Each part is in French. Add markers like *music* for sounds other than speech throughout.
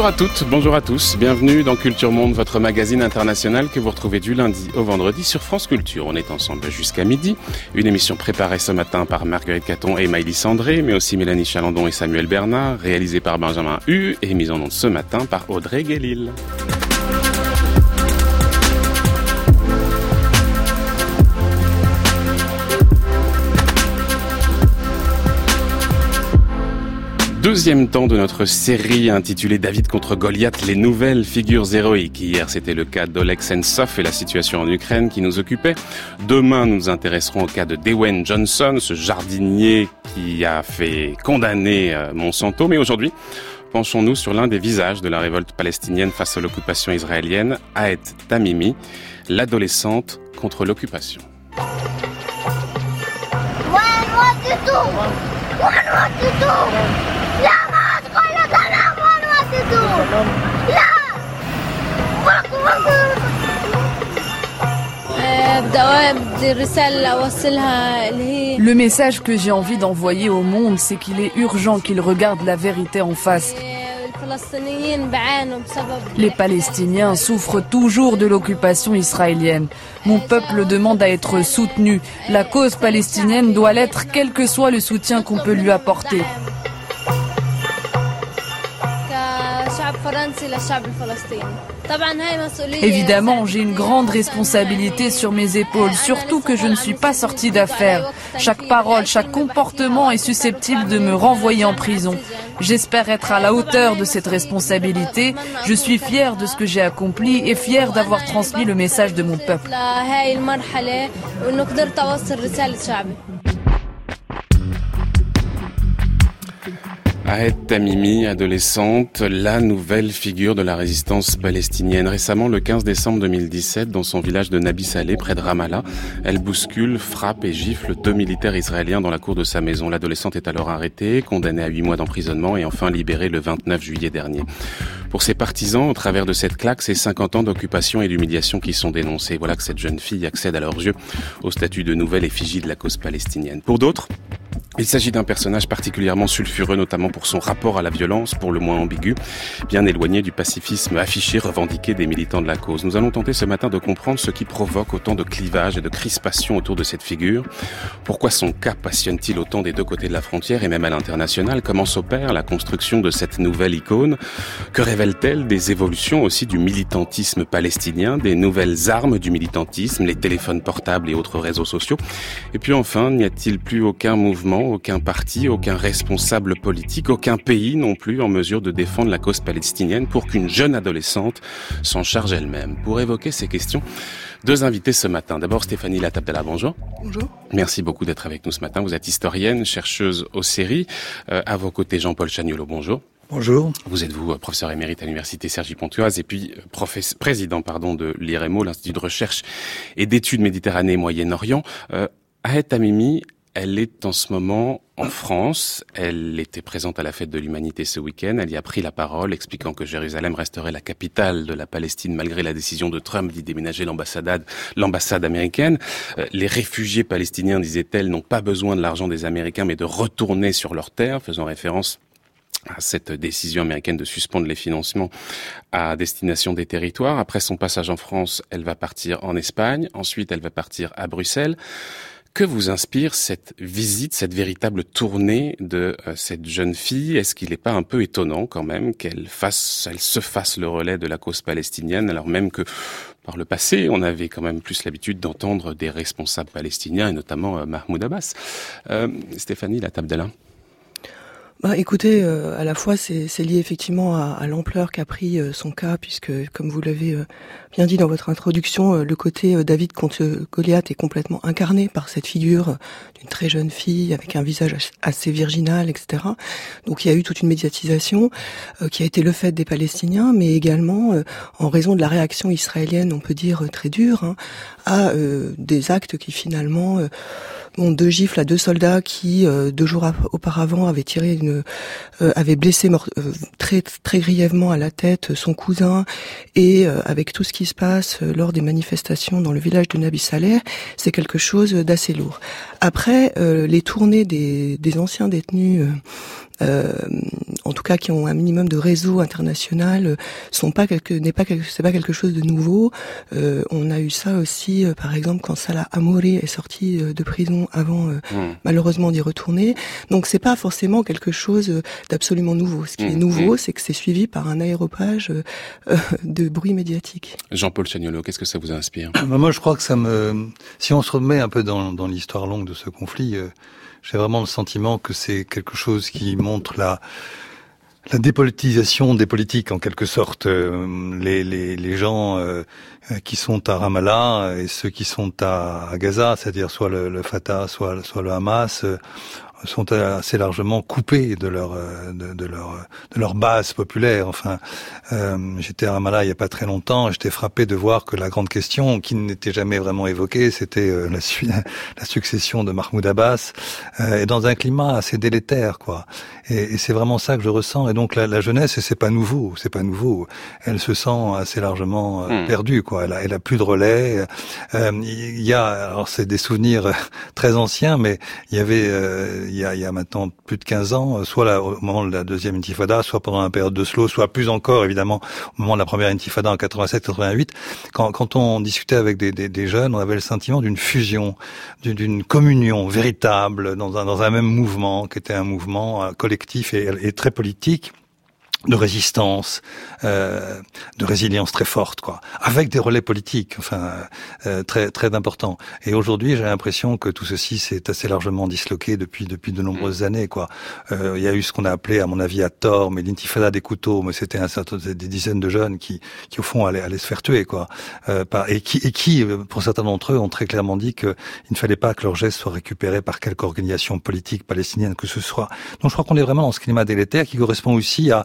Bonjour à toutes, bonjour à tous, bienvenue dans Culture Monde, votre magazine international que vous retrouvez du lundi au vendredi sur France Culture. On est ensemble jusqu'à midi, une émission préparée ce matin par Marguerite Caton et Maïlis Sandré, mais aussi Mélanie Chalandon et Samuel Bernard, réalisée par Benjamin Hu et mise en onde ce matin par Audrey Guélil. Deuxième temps de notre série intitulée David contre Goliath, les nouvelles figures héroïques. Hier, c'était le cas d'Oleg Sentsov et la situation en Ukraine qui nous occupait. Demain, nous nous intéresserons au cas de Dwayne Johnson, ce jardinier qui a fait condamner euh, Monsanto. Mais aujourd'hui, penchons-nous sur l'un des visages de la révolte palestinienne face à l'occupation israélienne, Aet Tamimi, l'adolescente contre l'occupation. Le message que j'ai envie d'envoyer au monde, c'est qu'il est urgent qu'il regarde la vérité en face. Les Palestiniens souffrent toujours de l'occupation israélienne. Mon peuple demande à être soutenu. La cause palestinienne doit l'être quel que soit le soutien qu'on peut lui apporter. Évidemment, j'ai une grande responsabilité sur mes épaules, surtout que je ne suis pas sortie d'affaires. Chaque parole, chaque comportement est susceptible de me renvoyer en prison. J'espère être à la hauteur de cette responsabilité. Je suis fière de ce que j'ai accompli et fière d'avoir transmis le message de mon peuple. Ahed Tamimi, adolescente, la nouvelle figure de la résistance palestinienne. Récemment, le 15 décembre 2017, dans son village de Nabi Saleh, près de Ramallah, elle bouscule, frappe et gifle deux militaires israéliens dans la cour de sa maison. L'adolescente est alors arrêtée, condamnée à huit mois d'emprisonnement et enfin libérée le 29 juillet dernier. Pour ses partisans, au travers de cette claque, c'est 50 ans d'occupation et d'humiliation qui sont dénoncés. Voilà que cette jeune fille accède à leurs yeux au statut de nouvelle effigie de la cause palestinienne. Pour d'autres, il s'agit d'un personnage particulièrement sulfureux, notamment pour son rapport à la violence, pour le moins ambigu, bien éloigné du pacifisme affiché, revendiqué des militants de la cause. Nous allons tenter ce matin de comprendre ce qui provoque autant de clivages et de crispations autour de cette figure. Pourquoi son cas passionne-t-il autant des deux côtés de la frontière et même à l'international? Comment s'opère la construction de cette nouvelle icône? Que révèle-t-elle des évolutions aussi du militantisme palestinien, des nouvelles armes du militantisme, les téléphones portables et autres réseaux sociaux? Et puis enfin, n'y a-t-il plus aucun mouvement aucun parti, aucun responsable politique, aucun pays non plus en mesure de défendre la cause palestinienne pour qu'une jeune adolescente s'en charge elle-même. Pour évoquer ces questions, deux invités ce matin. D'abord Stéphanie Latabdala, bonjour. Bonjour. Merci beaucoup d'être avec nous ce matin. Vous êtes historienne, chercheuse aux séries. Euh, à vos côtés, Jean-Paul Chagnolo, bonjour. Bonjour. Vous êtes vous professeur émérite à l'université Sergi Pontoise et puis euh, président pardon de l'IREMO, l'Institut de recherche et d'études Méditerranée et Moyen-Orient. Euh, Ahed Tamimi, elle est en ce moment en France. Elle était présente à la fête de l'humanité ce week-end. Elle y a pris la parole, expliquant que Jérusalem resterait la capitale de la Palestine malgré la décision de Trump d'y déménager l'ambassade américaine. Euh, les réfugiés palestiniens, disait-elle, n'ont pas besoin de l'argent des Américains, mais de retourner sur leur terre, faisant référence à cette décision américaine de suspendre les financements à destination des territoires. Après son passage en France, elle va partir en Espagne. Ensuite, elle va partir à Bruxelles. Que vous inspire cette visite, cette véritable tournée de euh, cette jeune fille? Est-ce qu'il n'est pas un peu étonnant quand même qu'elle fasse, elle se fasse le relais de la cause palestinienne, alors même que par le passé, on avait quand même plus l'habitude d'entendre des responsables palestiniens, et notamment euh, Mahmoud Abbas? Euh, Stéphanie Latabdallah bah, écoutez, euh, à la fois c'est lié effectivement à, l'ampleur qu'a pris euh, son cas, puisque comme vous l'avez euh, bien dit dans votre introduction, le côté David contre Goliath est complètement incarné par cette figure d'une très jeune fille avec un visage assez virginal, etc. Donc il y a eu toute une médiatisation qui a été le fait des Palestiniens, mais également en raison de la réaction israélienne, on peut dire très dure, hein, à des actes qui finalement bon, deux gifles à deux soldats qui deux jours auparavant avaient tiré une euh, avait blessé euh, très très grièvement à la tête son cousin et euh, avec tout ce qui se passe lors des manifestations dans le village de Nabi Saleh, c'est quelque chose d'assez lourd. Après les tournées des, des anciens détenus en tout cas qui ont un minimum de réseau international, sont pas quelque n'est pas quelque c'est pas quelque chose de nouveau. on a eu ça aussi, par exemple, quand Salah Amouri est sorti de prison avant hmm. malheureusement d'y retourner. Donc c'est pas forcément quelque chose d'absolument nouveau. Ce qui est hmm. nouveau, hmm. c'est que c'est suivi par un aéropage de bruit médiatique. Jean-Paul Chagnolo, qu'est-ce que ça vous inspire? Bah, Moi, je crois que ça me, si on se remet un peu dans, dans l'histoire longue de ce conflit, euh, j'ai vraiment le sentiment que c'est quelque chose qui montre la la dépolitisation des politiques en quelque sorte. Euh, les, les, les gens euh, qui sont à Ramallah et ceux qui sont à, Gaza, c'est-à-dire soit le, le, Fatah, soit, soit le Hamas, sont assez largement coupés de leur euh, de, leur de leur base populaire. Enfin, euh, j'étais à Ramallah il y a pas très longtemps, j'étais frappé de voir que la grande question qui n'était jamais vraiment évoquée, c'était euh, la, *laughs* la succession de Mahmoud Abbas, euh, et dans un climat assez délétère, quoi. Et, et c'est vraiment ça que je ressens. Et donc la, la jeunesse, et c'est pas nouveau, c'est pas nouveau. Elle se sent assez largement euh, hmm. perdue, quoi. Elle a, elle a plus de relais. Il y a, alors c'est des souvenirs *laughs* très anciens, mais il y avait il y, a, y a maintenant plus de 15 ans, euh, soit là, au moment de la deuxième intifada, soit pendant la période de slow, soit plus encore évidemment au moment de la première intifada en 87-88, quand, quand on discutait avec des, des, des, jeunes, on avait le sentiment d'une fusion, d'une communion véritable dans un, dans un même mouvement, qui était un mouvement euh, et très politique de résistance, euh, de résilience très forte, quoi, avec des relais politiques, enfin euh, très très importants. Et aujourd'hui, j'ai l'impression que tout ceci s'est assez largement disloqué depuis depuis de nombreuses mm. années, quoi. Euh, il y a eu ce qu'on a appelé, à mon avis, à tort, mais l'intifada des couteaux, mais c'était un certain des dizaines de jeunes qui qui au fond allaient, allaient se faire tuer, quoi. Euh, par, et qui et qui, pour certains d'entre eux, ont très clairement dit qu'il ne fallait pas que leurs gestes soient récupérés par quelque organisation politique palestinienne que ce soit. Donc, je crois qu'on est vraiment dans ce climat délétère qui correspond aussi à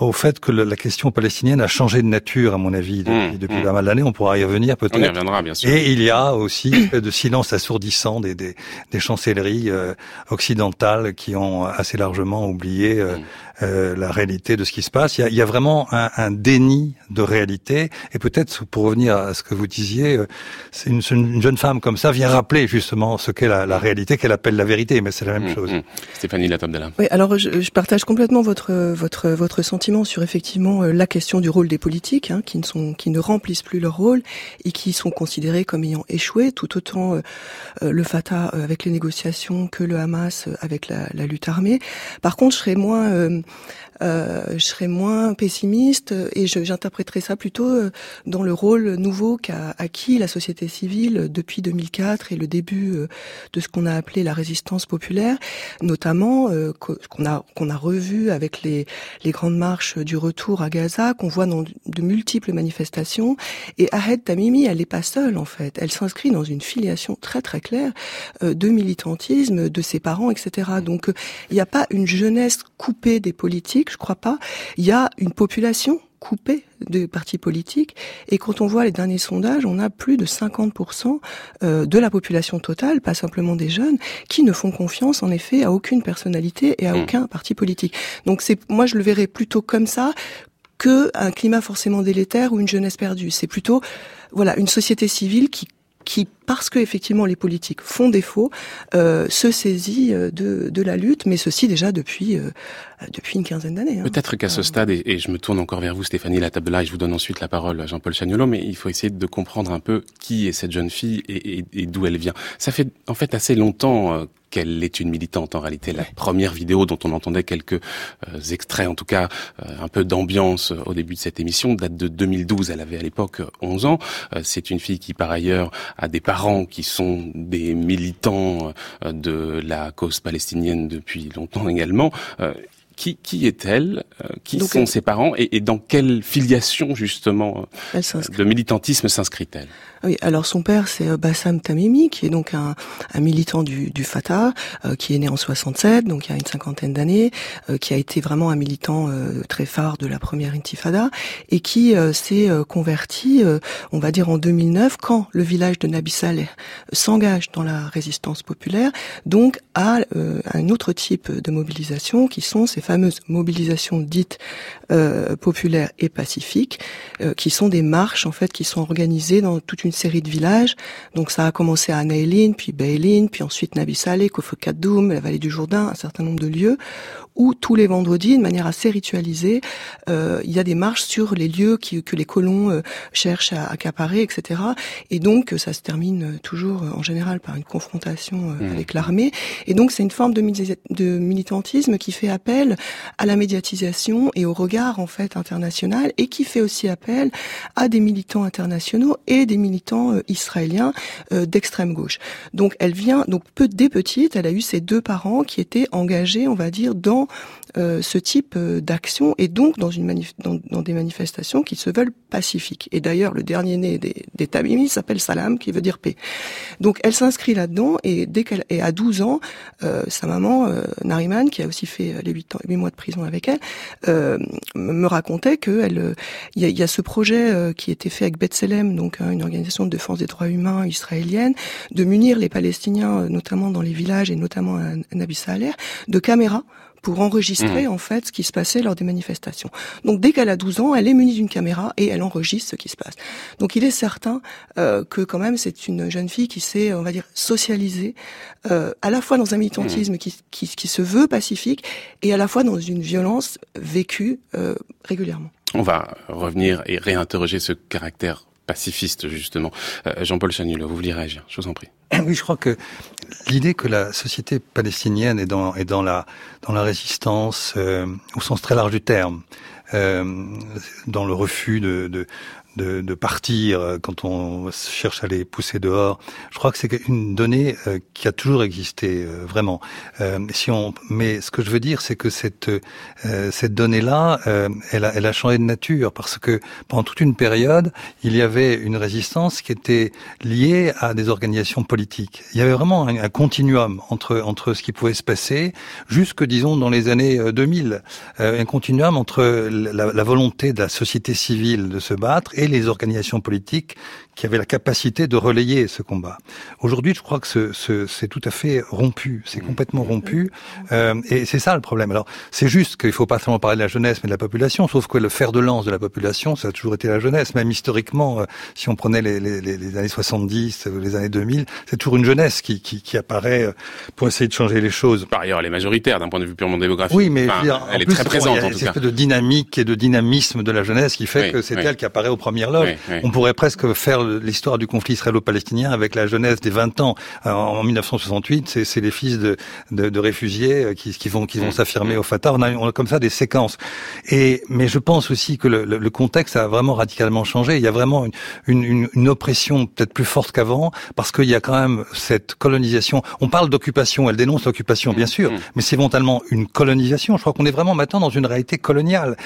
au fait que la question palestinienne a changé de nature, à mon avis, depuis, mmh, depuis mmh. pas mal d'années. On pourra y revenir peut-être. On y reviendra, bien sûr. Et il y a aussi de silence assourdissant des, des, des chancelleries euh, occidentales qui ont assez largement oublié euh, mmh. Euh, la réalité de ce qui se passe. Il y a, il y a vraiment un, un, déni de réalité. Et peut-être, pour revenir à ce que vous disiez, euh, c'est une, une, jeune femme comme ça vient rappeler justement ce qu'est la, la, réalité, qu'elle appelle la vérité, mais c'est la même mmh, chose. Mmh. Stéphanie Latomdela. Oui, alors je, je, partage complètement votre votre votre sentiment sur effectivement euh, la question du rôle des politiques, hein, qui ne remplissent plus leur rôle et qui sont considérés comme ayant échoué, tout autant le Fatah avec les négociations que le Hamas avec la, lutte armée. Par contre, je serais moins euh, je serais moins pessimiste et j'interpréterais ça plutôt euh, dans le rôle nouveau qu'a acquis la société civile depuis 2004 et le début euh, de ce qu'on a appelé la résistance populaire, notamment qu'on a qu'on a revu avec les les grandes marches du retour à Gaza, qu'on voit dans de multiples manifestations. Et Ahed Tamimi, elle n'est pas seule en fait. Elle s'inscrit dans une filiation très très claire de militantisme de ses parents, etc. Donc il n'y a pas une jeunesse coupée des politique, je crois pas. Il y a une population coupée des partis politiques. Et quand on voit les derniers sondages, on a plus de 50% euh, de la population totale, pas simplement des jeunes, qui ne font confiance en effet à aucune personnalité et à hmm. aucun parti politique. Donc c'est, moi je le verrais plutôt comme ça que un climat forcément délétère ou une jeunesse perdue. C'est plutôt voilà une société civile qui qui, parce que effectivement les politiques font défaut, euh, se saisit euh, de, de, la lutte, mais ceci déjà depuis euh, depuis une quinzaine d'années. Hein. Peut-être qu'à ce stade, et, je me tourne encore vers vous, Stéphanie Latabla, et je vous donne ensuite la parole à Jean-Paul Chagnolo, mais il faut essayer de comprendre un peu qui est cette jeune fille et, et, et d'où elle vient. Ça fait en fait assez longtemps qu'elle est une militante en réalité. La première vidéo dont on entendait quelques euh, extraits, en tout cas euh, un peu d'ambiance euh, au début de cette émission, date de 2012. Elle avait à l'époque 11 ans. C'est une fille qui par ailleurs a des parents qui sont des militants de la cause palestinienne depuis longtemps également. Qui, qui est-elle Qui sont ses parents et, et, dans quelle filiation justement de militantisme s'inscrit-elle? Oui, alors son père c'est euh, Bassam Tamimi, qui est donc un, un militant du, du Fatah, euh, qui est né en 67, donc il y a une cinquantaine d'années, euh, qui a été vraiment un militant très phare de la première Intifada, et qui s'est converti, on va dire en 2009, quand le village de Nabi Saleh s'engage dans la résistance populaire, donc à un autre type de mobilisation qui sont ces fameuses mobilisations dites populaires et pacifiques, qui sont des marches en fait qui sont organisées dans toute une série de villages. Donc ça a commencé à Naïlin, puis Beilin, puis ensuite Nabi Saleh, Kofokadoum, la vallée du Jourdain, un certain nombre de lieux où tous les vendredis, de manière assez ritualisée, euh, il y a des marches sur les lieux qui, que les colons euh, cherchent à accaparer, etc. Et donc ça se termine toujours en général par une confrontation euh, mmh. avec l'armée. Et donc c'est une forme de, de militantisme qui fait appel à la médiatisation et au regard en fait international et qui fait aussi appel à des militants internationaux et des militants israéliens d'extrême gauche. Donc elle vient donc peu dès petite, elle a eu ses deux parents qui étaient engagés, on va dire, dans euh, ce type euh, d'action et donc dans, une dans, des manifestations qui se veulent pacifiques. Et d'ailleurs, le dernier né des, des Tamimi s'appelle Salam, qui veut dire paix. Donc elle s'inscrit là-dedans et dès qu'elle est à 12 ans, euh, sa maman, Nariman, qui a aussi fait les 8, ans, 8 mois de prison avec elle, me racontait qu'il y, a, y a ce projet qui était fait avec Bethselem, donc hein, une organisation de défense des droits humains israélienne, de munir les Palestiniens, notamment dans les villages et notamment à Nabi Saleh, de caméras pour enregistrer mmh. en fait ce qui se passait lors des manifestations. Donc dès qu'elle a 12 ans, elle est munie d'une caméra et elle enregistre ce qui se passe. Donc il est certain euh, que quand même c'est une jeune fille qui s'est, on va dire, socialisée euh, à la fois dans un militantisme mmh. qui, qui, qui, se veut pacifique et à la fois dans une violence vécue euh, régulièrement. On va revenir et réinterroger ce caractère pacifiste justement. Euh, Jean-Paul Chanulot, vous vouliez réagir Je vous en prie. Oui, je crois que l'idée que la société palestinienne est dans, la, résistance euh, au sens très large du terme, euh, dans le refus de, de, de, partir euh, quand on cherche à les pousser dehors. Je crois que c'est une donnée euh, qui a toujours existé euh, vraiment. si on, mais ce que je veux dire, c'est que cette cette donnée-là, elle, a, elle a changé de nature parce que pendant toute une période, il y avait une résistance qui était liée à des organisations politiques. Il y avait vraiment un, continuum entre entre ce qui pouvait se passer jusque disons dans les années 2000, un continuum entre la, la volonté de la société civile de se battre les organisations politiques qui avaient la capacité de relayer ce combat. Aujourd'hui, je crois que ce, ce, c'est tout à fait rompu, c'est mmh. complètement rompu, euh, et c'est ça le problème. Alors, c'est juste qu'il faut pas seulement parler de la jeunesse, mais de la population, sauf que le fer de lance de la population, ça a toujours été la jeunesse. Même historiquement, euh, si on prenait les, les, les, années 70, euh, les années 2000, c'est toujours une jeunesse qui, qui, qui, apparaît euh, pour essayer de changer les choses. Par ailleurs, elle est majoritaire d'un point de vue purement démographique. Oui, mais elle est très présente. il y a en tout cas. de dynamique et de dynamisme de la jeunesse qui fait que c'est elle qui apparaît aux premières loges. On pourrait presque faire l'histoire du conflit israélo-palestinien avec la jeunesse des 20 ans. en 1968, c'est les fils de, de, de réfugiés euh, qui, qui, vont, qui vont mmh. s'affirmer mmh. au Fatah. On a, on a, comme ça des séquences. Et, mais je pense aussi que le, le, contexte a vraiment radicalement changé. Il y a vraiment une, une, une oppression peut-être plus forte qu'avant parce qu'il y a quand même cette colonisation. On parle d'occupation, elle dénonce l'occupation, bien mmh. sûr, mais c'est fondamentalement une colonisation. Je crois qu'on est vraiment maintenant dans une réalité coloniale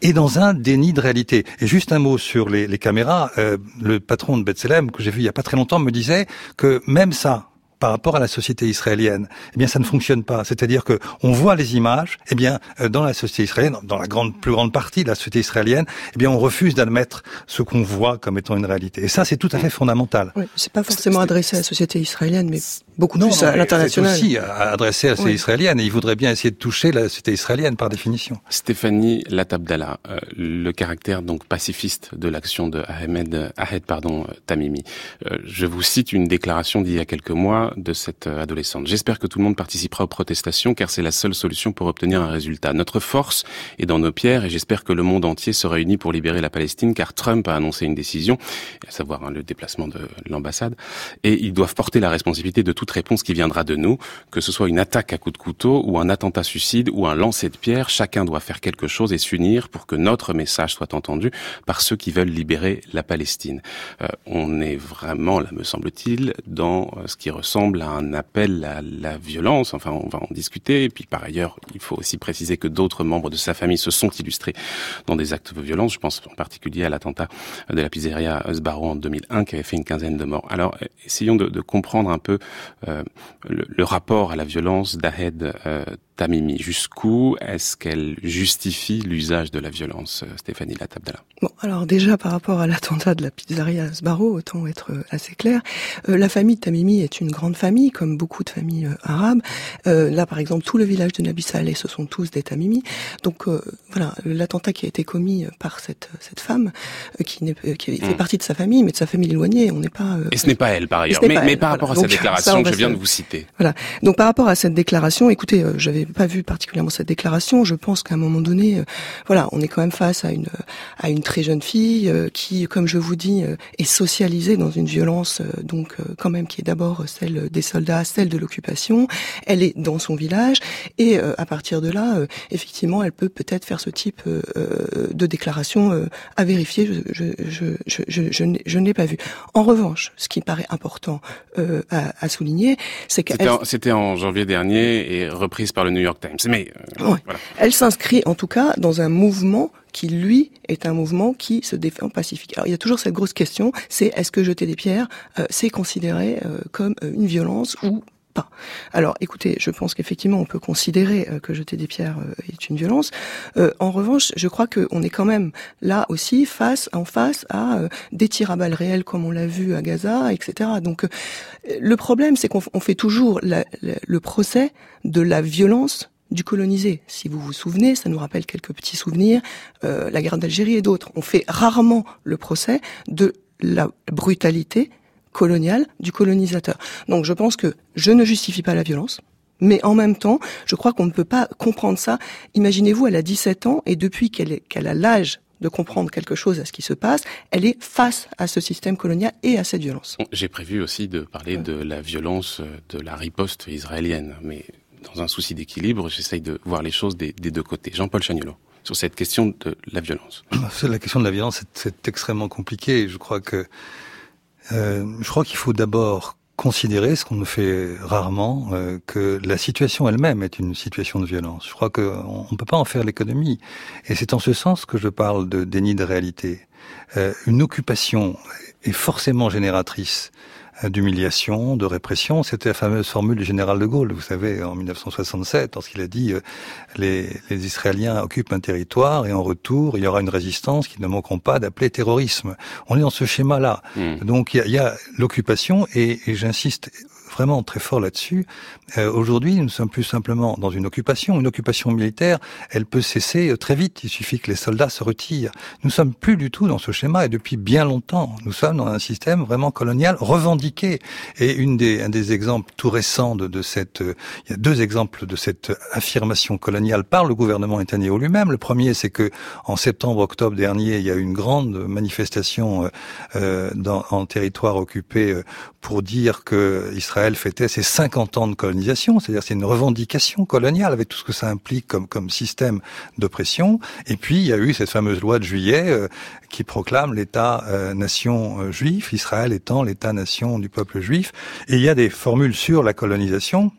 et dans un déni de réalité. Et juste un mot sur les, les caméras. Euh, le patron de Bethlehem, que j'ai vu il y a pas très longtemps, me disait que même ça, par rapport à la société israélienne, eh bien ça ne fonctionne pas. C'est-à-dire que on voit les images, eh bien euh, dans la société israélienne, dans la grande plus grande partie de la société israélienne, eh bien on refuse d'admettre ce qu'on voit comme étant une réalité. Et ça c'est tout à fait fondamental. Oui, c'est pas forcément adressé à la société israélienne, mais beaucoup plus à l'international. C'est aussi adressé à la société israélienne, et il voudrait bien essayer de toucher la société israélienne par définition. Stéphanie Latabdallah, euh, le caractère donc pacifiste de l'action de Ahmed, Ahed pardon Tamimi. Euh, je vous cite une déclaration d'il y a quelques mois de cette euh, adolescente. J'espère que tout le monde participera aux protestations car c'est la seule solution pour obtenir un résultat. Notre force est dans nos pierres et j'espère que le monde entier se réunit pour libérer la Palestine car Trump a annoncé une décision, à savoir hein, le déplacement de l'ambassade, et ils doivent porter la responsabilité de toute réponse qui viendra de nous, que ce soit une attaque à coups de couteau ou un attentat suicide ou un lancer de pierre, chacun doit faire quelque chose et s'unir pour que notre message soit entendu par ceux qui veulent libérer la Palestine. Euh, on est vraiment, là me semble-t-il, dans euh, ce qui ressemble à un appel à la violence. Enfin, on va en discuter. Et puis, par ailleurs, il faut aussi préciser que d'autres membres de sa famille se sont illustrés dans des actes de violence. Je pense en particulier à l'attentat de la pizzeria Sbarro en 2001 qui avait fait une quinzaine de morts. Alors, essayons de, comprendre un peu euh, le, rapport à la violence d'Ahed euh, Tamimi. Jusqu'où est-ce qu'elle justifie l'usage de la violence, euh, Stéphanie Latabdala? Bon, alors déjà par rapport à l'attentat de la pizzeria Sbarro, autant être euh, assez clair, euh, la famille de Tamimi est une grande famille, comme beaucoup de familles arabes. là, par exemple, tout le village de Nabi Saleh, ce sont tous des Tamimi. Donc voilà, l'attentat qui a été commis par cette cette femme, qui, qui fait hmm. partie de sa famille, mais de sa famille éloignée, on n'est pas... Et ce n'est pas elle, par ailleurs. Mais, par rapport à cette déclaration, je viens de vous citer. Voilà. Donc par rapport à cette déclaration, écoutez, j'avais pas vu particulièrement cette déclaration. Je pense qu'à un moment donné, euh, voilà, on est quand même face à une à une très jeune fille euh, qui, comme je vous dis, euh, est socialisée dans une violence, donc quand même qui est d'abord celle des soldats, celle de l'occupation. Elle est dans son village et à partir de là, effectivement, elle peut peut-être faire ce type de déclaration à vérifier. Je je je je, je, je n'ai pas vu. En revanche, ce qui me paraît important à, à souligner, c'est que c'était en janvier dernier et reprise par le New York Times. Mais euh, elle s'inscrit en tout cas dans un mouvement qui lui est un mouvement qui se défend pacifique. Alors il y a toujours cette grosse question, c'est est-ce que jeter des pierres, euh, c'est considéré euh, comme une violence ou Alors écoutez, je pense qu'effectivement on peut considérer que jeter des pierres est une violence. en revanche, je crois qu'on est quand même là aussi face en face à des tirs à balles réelles comme on l'a vu à Gaza, etc. Donc le problème c'est qu'on fait toujours le procès de la violence du colonisé. Si vous vous souvenez, ça nous rappelle quelques petits souvenirs, euh, la guerre d'Algérie et d'autres. On fait rarement le procès de la brutalité coloniale du colonisateur. Donc je pense que je ne justifie pas la violence. Mais en même temps, je crois qu'on ne peut pas comprendre ça. Imaginez-vous, elle a 17 ans et depuis qu'elle qu'elle a l'âge de comprendre quelque chose à ce qui se passe, elle est face à ce système colonial et à cette violence. J'ai prévu aussi de parler de la violence de la riposte israélienne, mais dans un souci d'équilibre, j'essaye de voir les choses des, deux côtés. Jean-Paul Chagnolo sur cette question de la violence. La question de la violence, c'est extrêmement compliqué. Je crois que euh, je crois qu'il faut d'abord considérer, ce qu'on ne fait rarement, euh, que la situation elle-même est une situation de violence. Je crois qu'on ne peut pas en faire l'économie. Et c'est en ce sens que je parle de déni de réalité. Euh, une occupation est forcément génératrice d'humiliation, de répression. C'était la fameuse formule du général de Gaulle, vous savez, en 1967, lorsqu'il a dit euh, les, les, Israéliens occupent un territoire et en retour, il y aura une résistance qu'ils ne manqueront pas d'appeler terrorisme. On est dans ce schéma-là. Hmm. Donc il y a, a l'occupation et, et j'insiste vraiment très fort là-dessus. Euh, Aujourd'hui, nous ne sommes plus simplement dans une occupation. Une occupation militaire, elle peut cesser euh, très vite. Il suffit que les soldats se retirent. Nous sommes plus du tout dans ce schéma et depuis bien longtemps. Nous sommes dans un système vraiment colonial revendiqué. Et une des, un des exemples tout récents de, de cette, euh, il y a deux exemples de cette affirmation coloniale par le gouvernement Netanyahu lui-même. Le premier, c'est que en septembre-octobre dernier, il y a eu une grande manifestation euh, dans, en territoire occupé pour dire que Israël fêtait ses 50 ans de colonisation, c'est-à-dire c'est une revendication coloniale avec tout ce que ça implique comme, comme système d'oppression. Et puis il y a eu cette fameuse loi de juillet euh, qui proclame l'État-nation euh, juif, Israël étant l'État-nation du peuple juif. Et il y a des formules sur la colonisation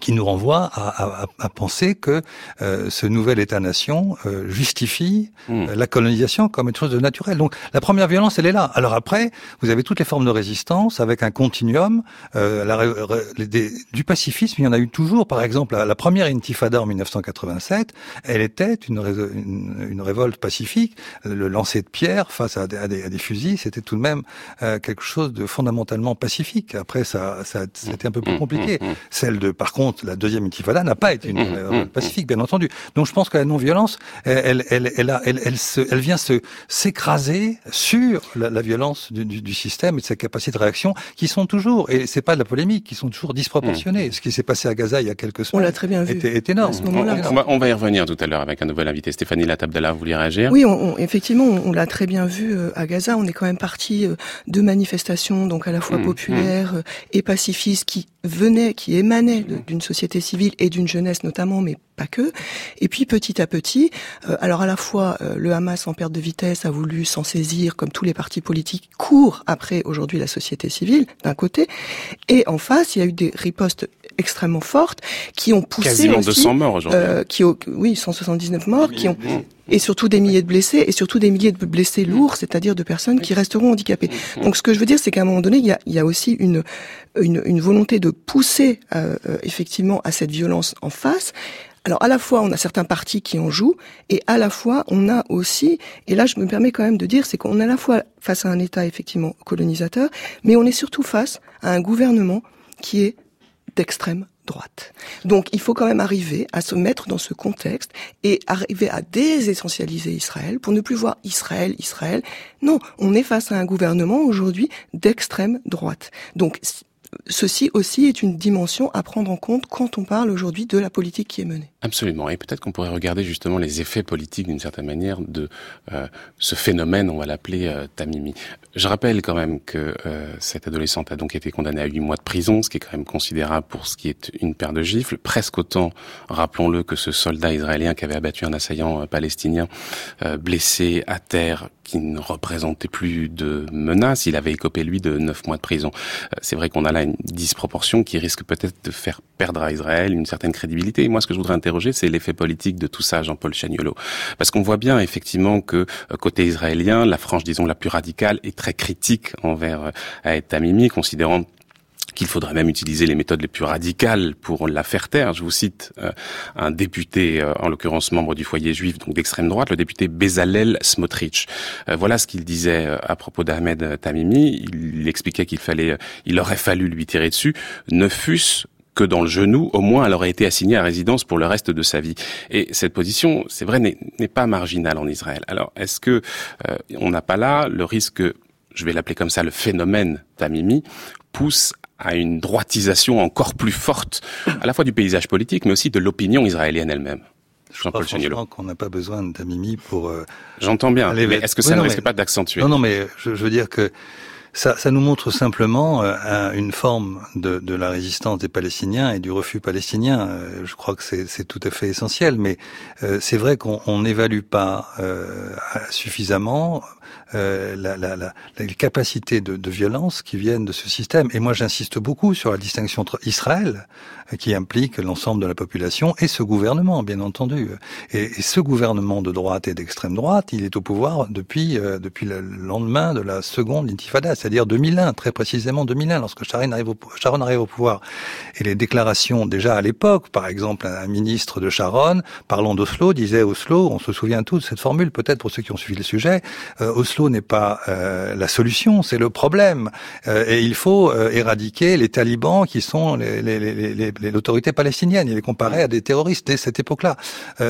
qui nous renvoie à, à, à penser que euh, ce nouvel État-nation euh, justifie hmm. euh, la colonisation comme une chose de naturel. Donc la première violence, elle est là. Alors après, vous avez toutes les formes de résistance avec un continuum. Euh, la, des, du pacifisme, il y en a eu toujours. Par exemple, la, la première intifada en 1987, elle était une, une, une, révolte pacifique. Le lancer de pierres face à des, à des, à des fusils, c'était tout de même quelque chose de fondamentalement pacifique. Après, ça, ça, c'était un peu plus hmm. compliqué. Hmm. Celle de, par contre, la deuxième intifada n'a pas été une mmh, mmh, mmh. pacifique, bien entendu. Donc je pense que la non-violence, elle, elle, elle, a, elle, elle, se, elle vient se s'écraser sur la, la violence du, du, du, système et de sa capacité de réaction, qui sont toujours, et c'est pas de la polémique, qui sont toujours disproportionnées. Ce qui s'est passé à Gaza il y a quelques semaines, on l'a très bien vu. Était, est énorme. On, va, on, va, y revenir tout à l'heure avec un nouvel invité, Stéphanie Latabdallah, vous voulez réagir? Oui, on, effectivement, on, l'a très bien vu euh, à Gaza. On est quand même parti euh, de manifestations, donc à la fois populaires euh, et pacifistes, qui venaient, qui émanaient d'une société civile et d'une jeunesse notamment, mais pas que. Et puis petit à petit, euh, alors à la fois euh, le Hamas en perte de vitesse a voulu s'en saisir, comme tous les partis politiques courent après aujourd'hui la société civile d'un côté, et en face il y a eu des ripostes extrêmement fortes qui ont poussé quasiment 200 morts aujourd'hui. Euh, qui oui 179 morts, qui ont Et surtout des milliers de blessés, et surtout des milliers de blessés lourds, c'est-à-dire de personnes qui resteront handicapées. Donc ce que je veux dire, c'est qu'à un moment donné, il y a, il y a aussi une, une, une, volonté de pousser euh, euh, effectivement à cette violence en face. Alors à la fois on a certains partis qui en jouent et à la fois on a aussi et là je me permets quand même de dire c'est qu'on est à la fois face à un État effectivement colonisateur mais on est surtout face à un gouvernement qui est d'extrême droite. Donc il faut quand même arriver à se mettre dans ce contexte et arriver à désessentialiser Israël pour ne plus voir Israël, Israël. Non, on est face à un gouvernement aujourd'hui d'extrême droite. Donc ceci aussi est une dimension à prendre en compte quand on parle aujourd'hui de la politique qui est menée. Absolument. Et peut-être qu'on pourrait regarder justement les effets politiques d'une certaine manière de euh, ce phénomène, on va l'appeler euh, Tamimi. Je rappelle quand même que euh, cette adolescente a donc été condamnée à huit mois de prison, ce qui est quand même considérable pour ce qui est une paire de gifles, presque autant, rappelons-le, que ce soldat israélien qui avait abattu un assaillant palestinien blessé à terre qui ne représentait plus de menace. Il avait écopé, lui, de neuf mois de prison. Euh, c'est vrai qu'on a là une disproportion qui risque peut-être de faire perdre à Israël une certaine crédibilité. Et moi, ce que je voudrais interroger, c'est l'effet politique de tout ça, Jean-Paul Chaniolo. Parce qu'on voit bien, effectivement, que euh, côté israélien, la frange, disons, la plus radicale est très critique envers euh, Aed Tamimi, considérant qu'il faudrait même utiliser les méthodes les plus radicales pour la faire taire. Je vous cite euh, un député, en l'occurrence membre du foyer juif, donc d'extrême droite, le député Bezalel Smotrich. Voilà ce qu'il disait à propos d'Ahmed Tamimi. Il expliquait qu'il fallait, il aurait fallu lui tirer dessus, ne fût-ce que dans le genou, au moins elle aurait été assignée à résidence pour le reste de sa vie. Et cette position, c'est vrai, n'est pas marginale en Israël. Alors, est-ce que on n'a pas là le risque, je vais l'appeler comme ça, le phénomène Tamimi, pousse à une droitisation encore plus forte, à la fois du paysage politique, mais aussi de l'opinion israélienne elle-même? Je crois franchement qu'on n'a pas besoin de Tamimi pour... Euh, J'entends bien, mais est-ce que ça ne risque pas d'accentuer? Non, non, mais je, je, veux dire que ça, ça nous montre simplement euh, une forme de, de, la résistance des Palestiniens et du refus palestinien. Euh, je crois que c'est tout à fait essentiel, mais euh, c'est vrai qu'on n'évalue pas suffisamment euh, la, la, la, les capacités de, de, violence qui viennent de ce système. Et moi, j'insiste beaucoup sur la distinction entre Israël, euh, qui implique l'ensemble de la population, et ce gouvernement, bien entendu. Et, et ce gouvernement de droite et d'extrême droite, il est au pouvoir depuis euh, depuis le lendemain de la seconde intifada, c'est-à-dire 2001, très précisément 2001, lorsque Sharon arrive, au, Sharon arrive au pouvoir. Et les déclarations déjà à l'époque, par exemple, un ministre de Sharon, parlant d'Oslo, disait Oslo, on se souvient tous de cette formule, peut-être pour ceux qui ont suivi le sujet, euh, n'est pas euh, la solution, c'est le problème. Euh, et il faut euh, éradiquer les talibans qui sont l'autorité palestinienne. Il est comparé à des terroristes dès cette époque-là.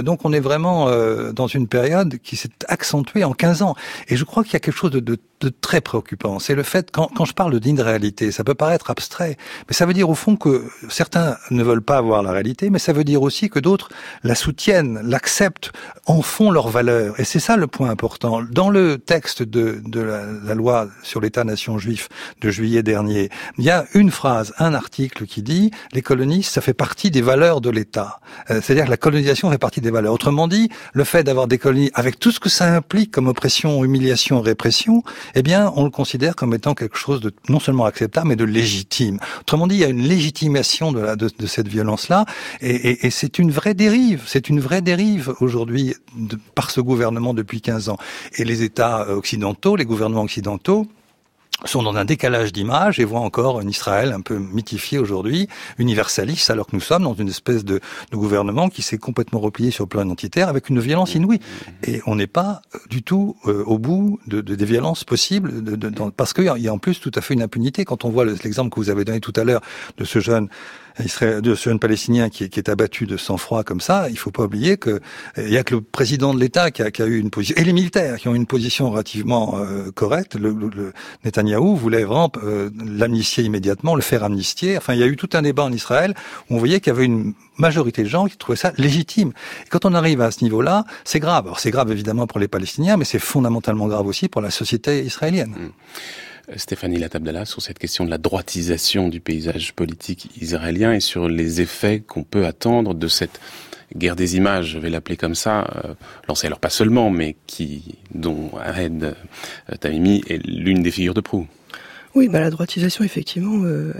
donc on est vraiment dans une période qui s'est accentuée en 15 ans. Et je crois qu'il y a quelque chose de, de très préoccupant. C'est le fait, quand, quand je parle d'inréalité, ça peut paraître abstrait, mais ça veut dire au fond que certains ne veulent pas avoir la réalité, mais ça veut dire aussi que d'autres la soutiennent, l'acceptent, en font leur valeur. Et c'est ça le point important. Dans le texte de, de la, loi sur l'État-nation juif de juillet dernier, il y a une phrase, un article qui dit les colonies, ça fait partie des valeurs de l'État. Euh, c'est-à-dire que la colonisation fait partie des valeurs. Autrement dit, le fait d'avoir des colonies, avec tout ce que ça implique comme oppression, humiliation, répression, eh bien, on le considère comme étant quelque chose de non seulement acceptable, mais de légitime. Autrement dit, il y a une légitimation de, la, cette violence-là, et, et, et c'est une vraie dérive. C'est une vraie dérive aujourd'hui par ce gouvernement depuis 15 ans. Et les États occidentaux les gouvernements occidentaux, sont dans un décalage d'image et voient encore un Israël un peu mythifié aujourd'hui, universaliste, alors que nous sommes dans une espèce de, gouvernement qui s'est complètement replié sur le plan identitaire avec une violence inouïe. Et on n'est pas euh, du tout euh, au bout de, des violences possibles, de, parce qu'il y a en plus tout à fait une impunité. Quand on voit l'exemple que vous avez donné tout à l'heure de ce jeune de ce jeune palestinien qui, qui est abattu de sang-froid comme ça, il faut pas oublier que il y a que le président de l'État qui a, qui a, eu une position et les militaires qui ont une position relativement euh, correcte. Le, le, Netanyahou voulait vraiment euh, l'amnistier immédiatement, le faire amnistier. Enfin, il y a eu tout un débat en Israël où on voyait qu'il y avait une majorité de gens qui trouvaient ça légitime. Et quand on arrive à ce niveau-là, c'est grave. Alors c'est grave évidemment pour les Palestiniens, mais c'est fondamentalement grave aussi pour la société israélienne. Mmh. Stéphanie Latabdala sur cette question de la droitisation du paysage politique israélien et sur les effets qu'on peut attendre de cette guerre des images, je vais l'appeler comme ça, euh, lancée alors pas seulement, mais qui dont Ahed euh, Tamimi est l'une des figures de proue. Oui, bah, la droitisation, effectivement, euh,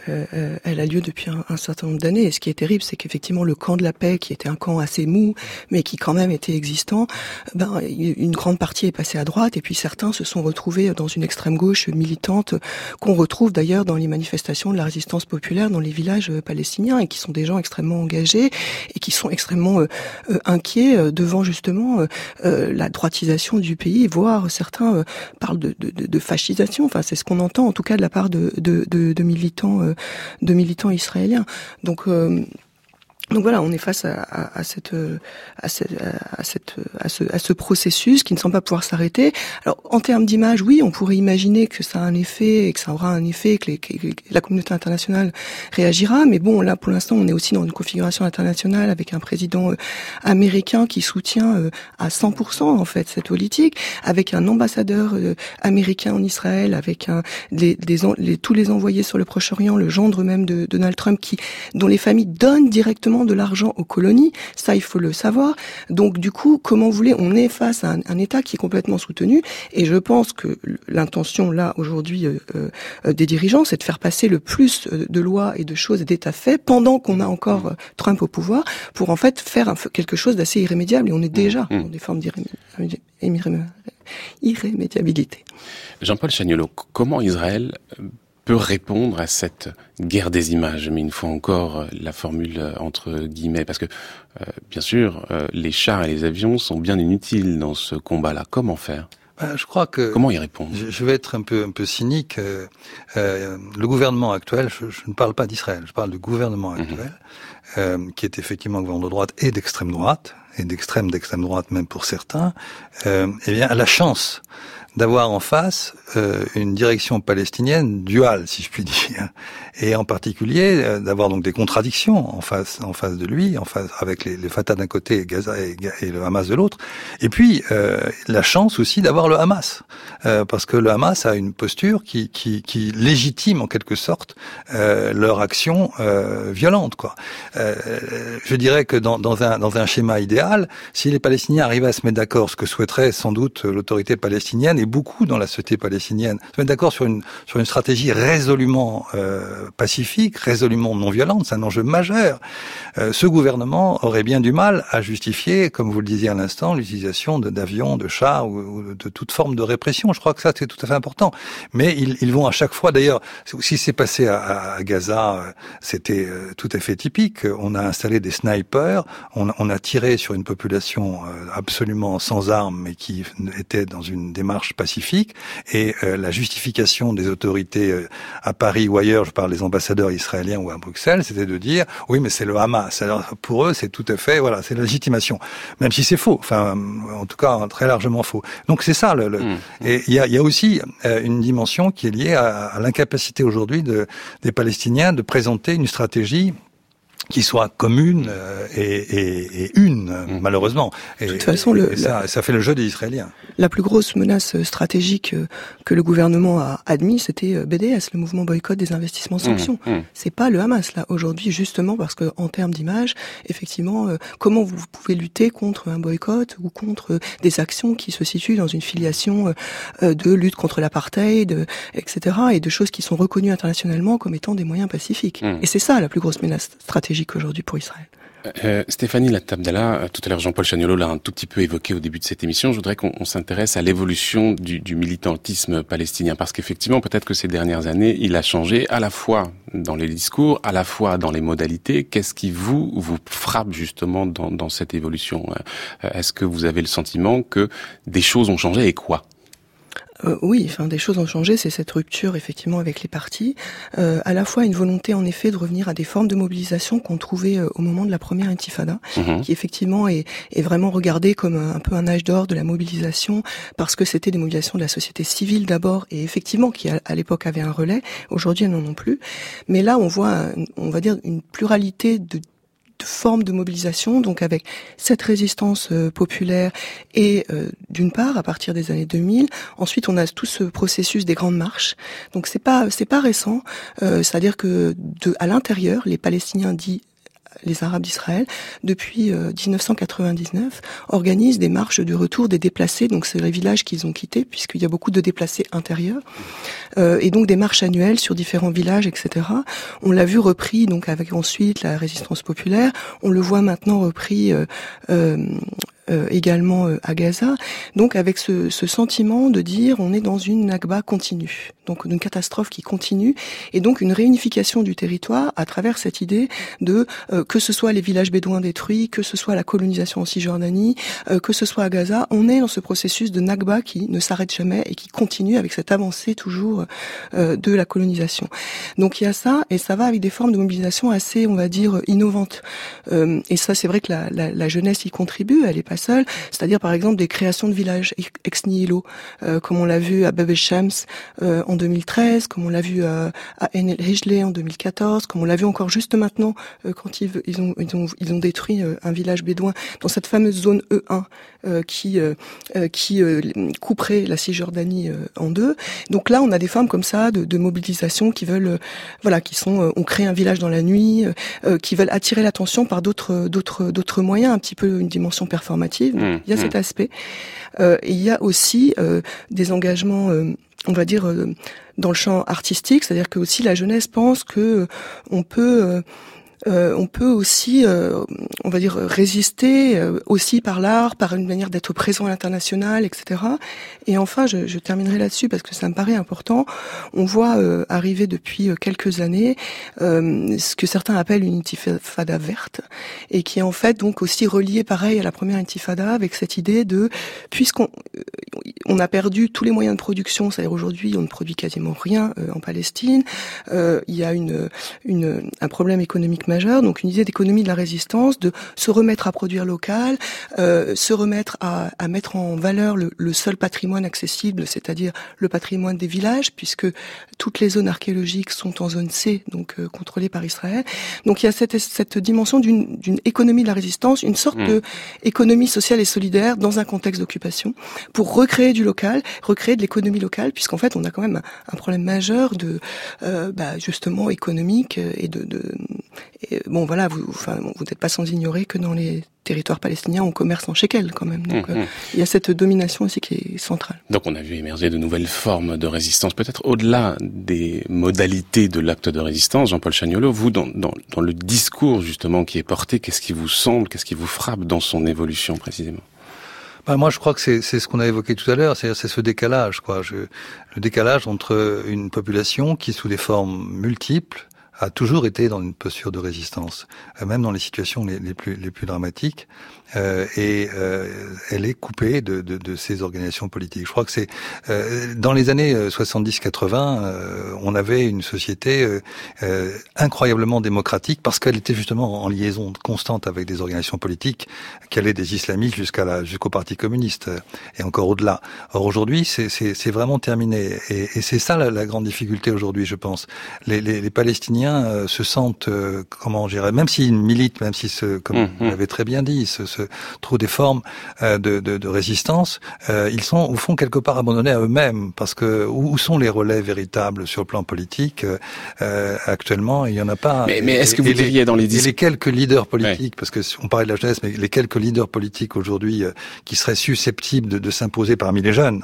elle, a lieu depuis un, certain nombre d'années. Et ce qui est terrible, c'est qu'effectivement, le camp de la paix, qui était un camp assez mou, mais qui quand même était existant, ben, une grande partie est passée à droite, et puis certains se sont retrouvés dans une extrême gauche militante, qu'on retrouve d'ailleurs dans les manifestations de la résistance populaire dans les villages palestiniens, et qui sont des gens extrêmement engagés, et qui sont extrêmement euh, euh, inquiets devant justement la droitisation du pays, voire certains parlent de, de, de, fascisation. Enfin, c'est ce qu'on entend, en tout cas, de la part de, de, militants, euh, de militants israéliens. Donc euh, donc voilà, on est face à, à, à cette, à, cette, à, cette, à, ce, à ce processus qui ne semble pas pouvoir s'arrêter. Alors en termes d'image, oui, on pourrait imaginer que ça a un effet et que ça aura un effet, que, que, la communauté internationale réagira. Mais bon, là pour l'instant, on est aussi dans une configuration internationale avec un président euh, américain qui soutient euh, à 100% en fait cette politique, avec un ambassadeur euh, américain en Israël, avec un, les, tous les envoyés sur le Proche-Orient, le gendre même de Donald Trump, qui dont les familles donnent directement de l'argent aux colonies, ça il faut le savoir. Donc du coup, comment vous voulez, on est face à un, État qui est complètement soutenu, et je pense que l'intention là aujourd'hui euh, euh, des dirigeants, c'est de faire passer le plus euh, de lois et de choses et d'États faits pendant qu'on a encore Trump au pouvoir, pour en fait faire quelque chose d'assez irrémédiable, et on est déjà mmh. dans des formes d'irrémédiabilité. Jean-Paul Chagnolo, comment Israël peut répondre à cette guerre des images, mais une fois encore euh, la formule euh, entre guillemets, parce que euh, bien sûr les chars et les avions sont bien inutiles dans ce combat-là. Comment faire? Bah, je crois que comment y répondre? je, vais être un peu un peu cynique. Euh, le gouvernement actuel, je, je, ne parle pas d'Israël, je parle du gouvernement mhm. actuel, euh, qui est effectivement un gouvernement de droite et d'extrême droite et d'extrême d'extrême droite même pour certains. Euh, eh bien, a la chance d'avoir en face euh, une direction palestinienne duale, si je puis dire, et en particulier euh, d'avoir donc des contradictions en face en face de lui, en face avec les, les Fatah d'un côté et Gaza et, le Hamas de l'autre, et puis euh, la chance aussi d'avoir le Hamas, euh, parce que le Hamas a une posture qui qui, qui légitime en quelque sorte euh, leur action violente, quoi. je dirais que dans, dans un dans un schéma idéal, si les Palestiniens arrivaient à se mettre d'accord, ce que souhaiterait sans doute l'autorité palestinienne beaucoup dans la société palestinienne, se mettre d'accord sur une sur une stratégie résolument pacifique, résolument non violente, c'est un enjeu majeur. Euh, ce gouvernement aurait bien du mal à justifier, comme vous le disiez à l'instant, l'utilisation d'avions, de chars ou, de toute forme de répression. Je crois que ça c'est tout à fait important. Mais ils, ils vont à chaque fois, d'ailleurs, si c'est passé à, à, Gaza, euh, c'était euh, tout à fait typique. On a installé des snipers, on, on a tiré sur une population absolument sans armes, mais qui était dans une démarche pacifique. Et la justification des autorités à Paris ou ailleurs, je parle les ambassadeurs israéliens ou à Bruxelles, c'était de dire oui, mais c'est le Hamas. Alors pour eux, c'est tout à fait voilà, c'est la légitimation, même si c'est faux. Enfin, en tout cas, très largement faux. Donc c'est ça. Le, mmh. Et il y a, y a, aussi euh, une dimension qui est liée à, à l'incapacité aujourd'hui de, des Palestiniens de présenter une stratégie qui soit commune euh, et, et, et, une, mmh. malheureusement. Et, de toute façon, le, ça, ça, fait le jeu des Israéliens. La plus grosse menace stratégique euh, que le gouvernement a admis, c'était euh, BDS, le mouvement boycott des investissements mmh, sanctions. Mmh. C'est pas le Hamas là aujourd'hui, justement parce que en termes d'image, effectivement, comment vous pouvez lutter contre un boycott ou contre des actions qui se situent dans une filiation de lutte contre l'apartheid, etc., et de choses qui sont reconnues internationalement comme étant des moyens pacifiques. Et c'est ça la plus grosse menace stratégique Israël. Euh, Stéphanie Latabdala, euh, tout à l'heure Jean-Paul Chagnolo l'a un tout petit peu évoqué au début de cette émission. Je voudrais qu'on s'intéresse à l'évolution du, militantisme palestinien, parce qu'effectivement, peut-être que ces dernières années, il a changé à la fois dans les discours, à la fois dans les modalités. Qu'est-ce qui vous vous frappe justement dans, cette évolution euh, Est-ce que vous avez le sentiment que des choses ont changé et quoi? Euh, oui, enfin des choses ont changé, c'est cette rupture effectivement avec les partis, euh, à la fois une volonté en effet de revenir à des formes de mobilisation qu'on trouvait euh, au moment de la première intifada, mhm. qui effectivement est, est, vraiment regardée comme un, peu un âge d'or de la mobilisation, parce que c'était des mobilisations de la société civile d'abord, et effectivement qui à, l'époque avait un relais, aujourd'hui elles n'en ont plus, mais là on voit, on va dire, une pluralité de de formes de mobilisation, donc avec cette résistance euh, populaire et euh, d'une part à partir des années 2000, ensuite on a tout ce processus des grandes marches. Donc c'est pas c'est pas récent, euh, c'est-à-dire que de à l'intérieur les Palestiniens disent les Arabes d'Israël, depuis 1999, organisent des marches de retour des déplacés. Donc c'est les villages qu'ils ont quittés, puisqu'il y a beaucoup de déplacés intérieurs, et donc des marches annuelles sur différents villages, etc. On l'a vu repris donc avec ensuite la résistance populaire. On le voit maintenant repris euh, également euh, à Gaza, donc avec ce, ce, sentiment de dire on est dans une Nakba continue, donc une catastrophe qui continue, et donc une réunification du territoire à travers cette idée de euh, que ce soit les villages bédouins détruits, que ce soit la colonisation en Cisjordanie, que ce soit à Gaza, on est dans ce processus de Nakba qui ne s'arrête jamais et qui continue avec cette avancée toujours de la colonisation. Donc il y a ça, et ça va avec des formes de mobilisation assez, on va dire, innovantes. et ça, c'est vrai que la, la, la jeunesse y contribue, elle est pas c'est-à-dire par exemple des créations de villages ex nihilo, euh, comme on l'a vu à Bab euh, en 2013, comme on l'a vu à, à Enel en 2014, comme on l'a vu encore juste maintenant euh, quand ils, ils, ont, ils, ont, ils ont détruit un village bédouin dans cette fameuse zone E1 qui qui couperait la Cisjordanie en deux. Donc là, on a des formes comme ça de, de mobilisation qui veulent, voilà, qui sont, on crée un village dans la nuit, qui veulent attirer l'attention par d'autres d'autres d'autres moyens, un petit peu une dimension performative Mmh, il y a cet mmh. aspect. Euh, il y a aussi euh, des engagements, euh, on va dire, dans le champ artistique, c'est-à-dire que aussi la jeunesse pense que on peut euh, on peut aussi, euh, on va dire, résister euh, aussi par l'art, par une manière d'être présent à l'international, etc. Et enfin, je, je terminerai là-dessus parce que ça me paraît important. On voit arriver depuis quelques années ce que certains appellent une intifada verte, et qui est en fait donc aussi relié, pareil, à la première intifada, avec cette idée de, puisqu'on on a perdu tous les moyens de production, c'est-à-dire aujourd'hui on ne produit quasiment rien en Palestine, il y a une, une, un problème économique donc une idée d'économie de la résistance, de se remettre à produire local, euh, se remettre à, à, mettre en valeur le, le seul patrimoine accessible, c'est-à-dire le patrimoine des villages, puisque toutes les zones archéologiques sont en zone C, donc euh, contrôlées par Israël. Donc il y a cette, cette dimension d'une économie de la résistance, une sorte mmh. de économie sociale et solidaire dans un contexte d'occupation, pour recréer du local, recréer de l'économie locale, puisqu'en fait on a quand même un, problème majeur de euh, bah, justement économique et de, de et bon, voilà, vous, enfin, vous n'êtes pas sans ignorer que dans les territoires palestiniens, on commerce en shekel quand même. Donc, mmh, euh, il y a cette domination aussi qui est centrale. Donc, on a vu émerger de nouvelles formes de résistance, peut-être au-delà des modalités de l'acte de résistance. Jean-Paul Chagnolo, vous, dans, dans, dans le discours justement qui est porté, qu'est-ce qui vous semble, qu'est-ce qui vous frappe dans son évolution précisément? Bah moi, je crois que c'est ce qu'on a évoqué tout à l'heure, c'est ce décalage, quoi. Je, le décalage entre une population qui, sous des formes multiples, a toujours été dans une posture de résistance, euh, même dans les situations les, les plus, les plus dramatiques. Euh, et euh, elle est coupée de, de, de, ces organisations politiques. Je crois que c'est euh, dans les années 70-80, euh, on avait une société incroyablement démocratique parce qu'elle était justement en liaison constante avec des organisations politiques, qui allaient des islamistes jusqu'à la jusqu'au Parti communiste et encore au-delà. Or aujourd'hui, c'est vraiment terminé, et, et c'est ça la, la, grande difficulté aujourd'hui, je pense. Les, les, les Palestiniens se sentent, comment dirais, même s'ils militent, même s'ils se, comme mmh, vous l'avez très bien dit, se, trouvent des formes euh, de, de, de, résistance, euh, ils sont au fond quelque part abandonnés à eux-mêmes parce que où, sont les relais véritables sur le plan politique euh, actuellement Il y en a pas. Mais, mais est-ce que vous diriez dans les discours les quelques leaders politiques, parce que on parlait de la jeunesse, mais les quelques leaders politiques aujourd'hui qui seraient susceptibles de, de s'imposer parmi les jeunes,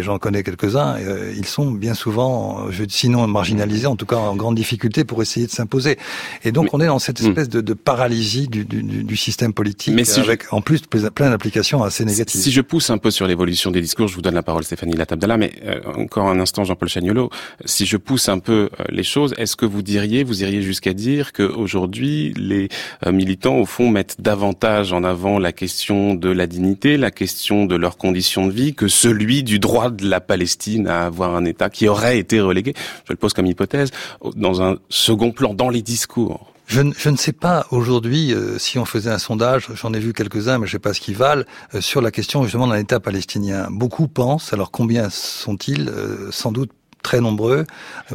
j'en connais quelques-uns, ils sont bien souvent, sinon marginalisés, en tout cas en grande difficulté pour essayer de s'imposer. Et donc on est dans cette hmm. espèce de, de paralysie du, du, du, système politique avec en plus plein d'applications assez négatives. Si je pousse un peu sur l'évolution des discours, je vous donne la parole Stéphanie Latabdala, mais euh, encore un instant Jean-Paul Chagnolo, si je pousse un peu euh, les choses, est-ce que vous diriez, vous iriez jusqu'à dire qu'aujourd'hui les euh, militants au fond mettent davantage en avant la question de la dignité, la question de leurs conditions de vie que celui du droit de la Palestine à avoir un État qui aurait été relégué, je le pose comme hypothèse, dans un second plan dans les discours je, ne sais pas aujourd'hui euh, si on faisait un sondage, j'en ai vu quelques-uns, mais je ne sais pas ce qu'ils valent, euh, sur la question justement d'un État palestinien. Beaucoup pensent, alors combien sont-ils euh, Sans doute très nombreux,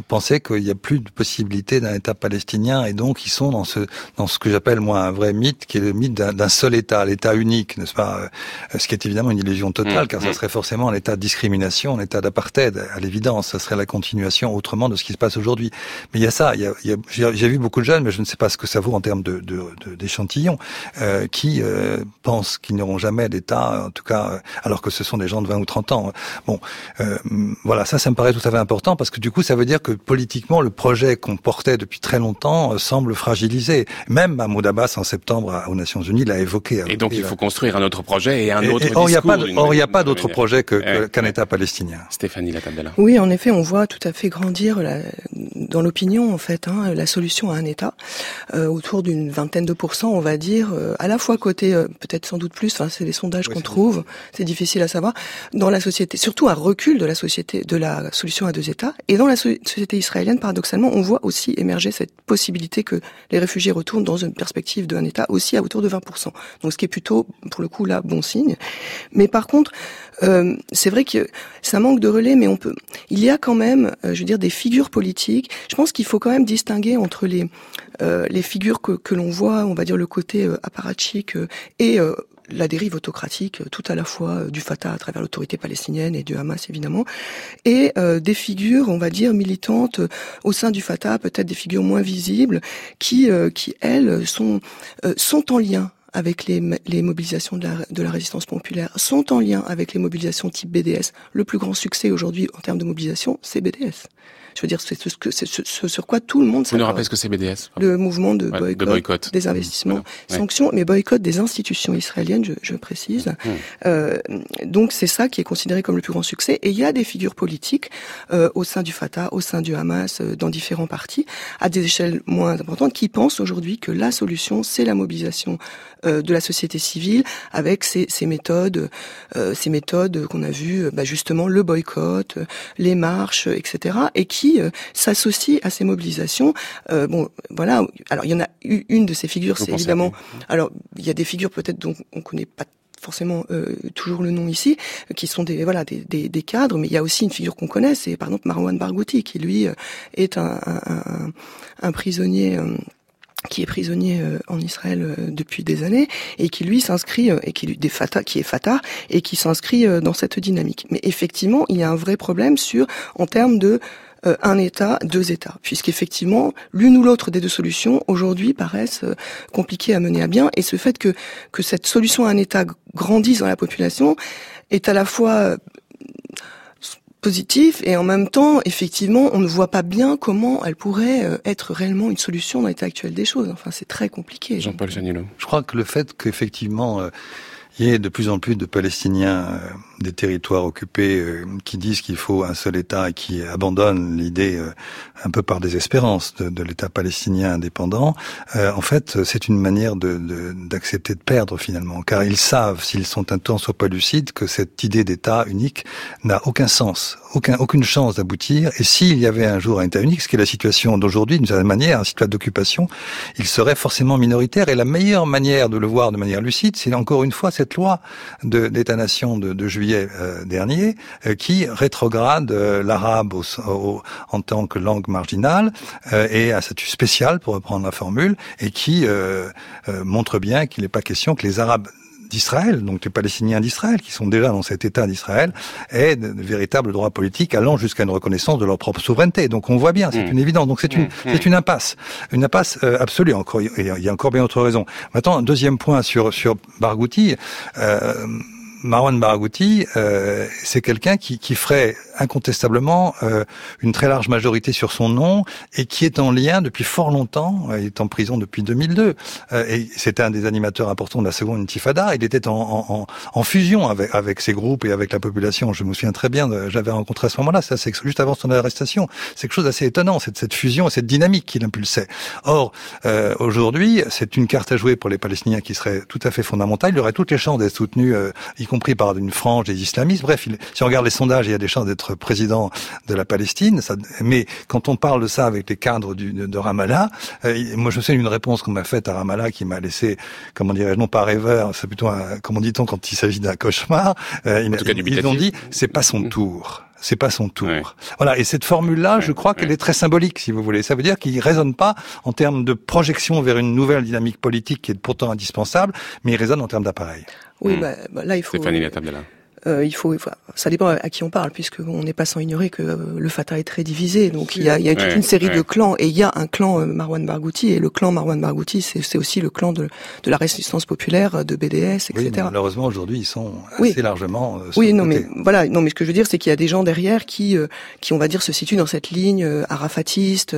pensaient qu'il n'y a plus de possibilité d'un État palestinien et donc ils sont dans ce dans ce que j'appelle moi un vrai mythe qui est le mythe d'un seul État, l'État unique, n'est-ce pas Ce qui est évidemment une illusion totale, mmh, car ça mmh. serait forcément un État de discrimination, un État d'apartheid, à l'évidence. Ça serait la continuation autrement de ce qui se passe aujourd'hui. Mais il y a ça. J'ai vu beaucoup de jeunes, mais je ne sais pas ce que ça vaut en termes de, d'échantillons, euh, qui euh, pensent qu'ils n'auront jamais d'État, en tout cas, euh, alors que ce sont des gens de 20 ou 30 ans. Bon, euh, voilà, ça, ça me paraît tout à fait important parce que du coup, ça veut dire que politiquement, le projet qu'on portait depuis très longtemps euh, semble fragilisé. Même Mahmoud Abbas, en septembre, aux Nations Unies, l'a évoqué. Et donc, il faut construire un autre projet et un autre or, il n'y a pas d'autre projet que, qu'un État palestinien. Stéphanie Latabella. Oui, en effet, on voit tout à fait grandir la, dans l'opinion, en fait, hein, la solution à un État euh, autour d'une vingtaine de pourcents, on va dire, euh, à la fois côté, euh, peut-être sans doute plus, enfin, c'est les sondages qu'on trouve, c'est difficile à savoir, dans la société, surtout un recul de la société, de la solution à deux États, et dans la société israélienne, paradoxalement, on voit aussi émerger cette possibilité que les réfugiés retournent dans une perspective d'un État aussi à autour de 20%. Donc, ce qui est plutôt, pour le coup, là, bon signe. Mais par contre, euh, c'est vrai que ça manque de relais, mais on peut. Il y a quand même, euh, je veux dire, des figures politiques. Je pense qu'il faut quand même distinguer entre les euh, les figures que, que l'on voit, on va dire le côté apparatchik et la dérive autocratique, tout à la fois du Fatah à travers l'autorité palestinienne et du Hamas évidemment, et des figures, on va dire, militantes au sein du Fatah, peut-être des figures moins visibles, qui, qui elles, sont, sont en lien avec les, mobilisations de la, résistance populaire, sont en lien avec les mobilisations type BDS. Le plus grand succès aujourd'hui en termes de mobilisation, c'est BDS. Je veux dire, c'est ce, ce, ce, sur quoi tout le monde Vous nous rappelez ce que c'est BDS Le mouvement de, boycott, des investissements, sanctions, mais boycott des institutions israéliennes, je, je précise. Mmh. Euh, donc c'est ça qui est considéré comme le plus grand succès. Et il y a des figures politiques euh, au sein du Fatah, au sein du Hamas, euh, dans différents partis, à des échelles moins importantes, qui pensent aujourd'hui que la solution, c'est la mobilisation euh, de la société civile avec ces, ces méthodes, euh, ces méthodes qu'on a vues, bah, justement le boycott, les marches, etc. Et qui euh, s'associe à ces mobilisations. Euh, bon, voilà. Alors il y en a eu une de ces figures, c'est évidemment. Alors il y a des figures peut-être dont on connaît pas forcément euh, toujours le nom ici, qui sont des voilà des, des, des, cadres, mais il y a aussi une figure qu'on connaît, c'est par exemple Marwan Barghouti, qui lui est un, un, un, prisonnier qui est prisonnier en Israël depuis des années et qui lui s'inscrit et qui des Fatah qui est Fatah et qui s'inscrit dans cette dynamique. Mais effectivement, il y a un vrai problème sur en termes de euh, un État, deux États, puisqu'effectivement, l'une ou l'autre des deux solutions, aujourd'hui, paraissent euh, compliquées à mener à bien, et ce fait que, que cette solution à un État grandisse dans la population est à la fois euh, positif et en même temps, effectivement, on ne voit pas bien comment elle pourrait être réellement une solution dans l'état actuel des choses. Enfin, c'est très compliqué. Jean-Paul Janilo. Je crois que le fait qu'effectivement, il y ait de plus en plus de Palestiniens des territoires occupés euh, qui disent qu'il faut un seul État et qui abandonnent l'idée euh, un peu par désespérance de, l'État palestinien indépendant, euh, en fait, c'est une manière d'accepter de, de, perdre finalement, car ils savent, s'ils sont un temps soit pas lucides, que cette idée d'État unique n'a aucun sens, aucun, aucune chance d'aboutir. Et s'il y avait un jour un État unique, ce qui est la situation d'aujourd'hui, d'une certaine manière, un situation d'occupation, il serait forcément minoritaire. Et la meilleure manière de le voir de manière lucide, c'est encore une fois cette loi d'État-nation de, de juillet euh, dernier, euh, qui rétrograde euh, l'arabe en tant que langue marginale et à statut spécial, pour reprendre la formule, et qui montre bien qu'il n'est pas question que les Arabes d'Israël, donc les Palestiniens d'Israël, qui sont déjà dans cet État d'Israël, aient de, véritables droits politiques allant jusqu'à une reconnaissance de leur propre souveraineté. Donc on voit bien, c'est mm. une évidence. Donc c'est une, mm. c'est une impasse, une impasse absolue. Encore, il y a encore bien autre raison. Maintenant, un deuxième point sur sur Barghouti. Euh, Marwan Barghouti, euh, c'est quelqu'un qui, qui, ferait incontestablement euh, une très large majorité sur son nom et qui est en lien depuis fort longtemps. Euh, il est en prison depuis 2002 euh, et c'était un des animateurs importants de la seconde intifada. Il était en, en, en fusion avec, avec ces groupes et avec la population. Je me souviens très bien, j'avais rencontré à ce moment-là, ça c'est juste avant son arrestation. C'est quelque chose d'assez étonnant, cette, cette fusion et cette dynamique qu'il impulsait. Or, euh, aujourd'hui, c'est une carte à jouer pour les Palestiniens qui serait tout à fait fondamentale. Il y aurait toutes les chances d'être soutenu, y compris par une frange des islamistes. Bref, il, si on regarde les sondages, il y a des chances d'être être président de la Palestine. Ça, mais quand on parle de ça avec les cadres du, de, Ramallah, euh, moi je sais une réponse qu'on m'a faite à Ramallah qui m'a laissé, comment dirais-je, non pas rêveur, c'est plutôt, un, comment dit-on quand il s'agit d'un cauchemar. Euh, ils, ils ont dit, c'est pas son tour c'est pas son tour. Voilà, et cette formule-là, je crois qu'elle est très symbolique, si vous voulez. Ça veut dire qu'il résonne pas en termes de projection vers une nouvelle dynamique politique qui est pourtant indispensable, mais il résonne en termes d'appareil. Oui, hmm. bah, bah, là il faut. Stéphanie là. Euh, il faut, ça dépend à qui on parle, puisque on n'est pas sans ignorer que euh, le Fatah est très divisé. Donc il y a, il y a toute une série de clans, et il y a un clan euh, Marwan Barghouti, et le clan Marwan Barghouti, c'est aussi le clan de, de la résistance populaire, de BDS, etc. Oui, malheureusement aujourd'hui ils sont assez largement. oui, non, mais voilà, non, mais ce que je veux dire, c'est qu'il y a des gens derrière qui, qui on va dire, se situent dans cette ligne arafatiste,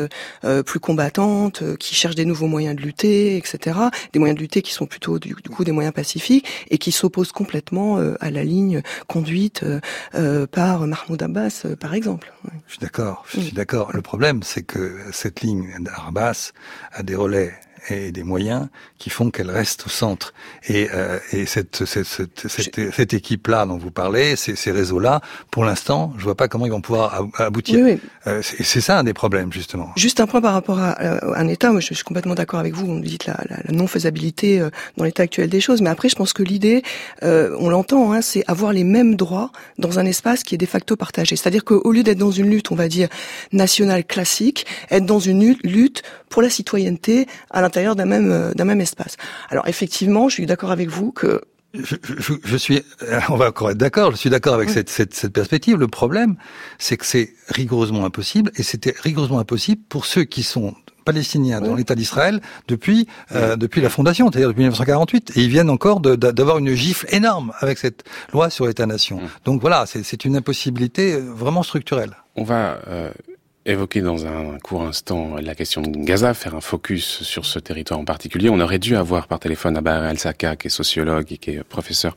plus combattante, qui cherchent des nouveaux moyens de lutter, etc. Des moyens de lutter qui sont plutôt du, du coup des moyens pacifiques et qui s'opposent complètement à la ligne conduite euh, euh, par Mahmoud Abbas, euh, par exemple. Je suis d'accord, je suis d'accord. Le problème, c'est que cette ligne d'Abbas a des relais et des moyens qui font qu'elle reste au centre. Et, euh, et cette, cette, cette, cette, cette équipe-là dont vous parlez, ces, ces réseaux-là, pour l'instant, je vois pas comment ils vont pouvoir aboutir. Oui, oui. Euh, c'est ça un des problèmes, justement. Juste un point par rapport à, un État. Moi, je suis complètement d'accord avec vous. Vous dites la, la, la non-faisabilité euh, dans l'état actuel des choses. Mais après, je pense que l'idée, euh, on l'entend, hein, c'est avoir les mêmes droits dans un espace qui est de facto partagé. C'est-à-dire qu'au lieu d'être dans une lutte, on va dire, nationale classique, être dans une lutte pour la citoyenneté à l'intérieur d'un même euh, d'un même espace. Alors effectivement, je suis d'accord avec vous que je, je, je, suis, euh, on va encore être d'accord. Je suis d'accord avec cette, cette, cette, perspective. Le problème, c'est que c'est rigoureusement impossible, et c'était rigoureusement impossible pour ceux qui sont palestiniens dans l'État d'Israël depuis euh, depuis la fondation, c'est-à-dire depuis 1948, et ils viennent encore d'avoir une gifle énorme avec cette loi sur l'État-nation. Donc voilà, c'est une impossibilité vraiment structurelle. On va euh, évoquer dans un court instant la question de Gaza, faire un focus sur ce territoire en particulier. On aurait dû avoir par téléphone Abar El-Saka, qui est sociologue et qui est professeur,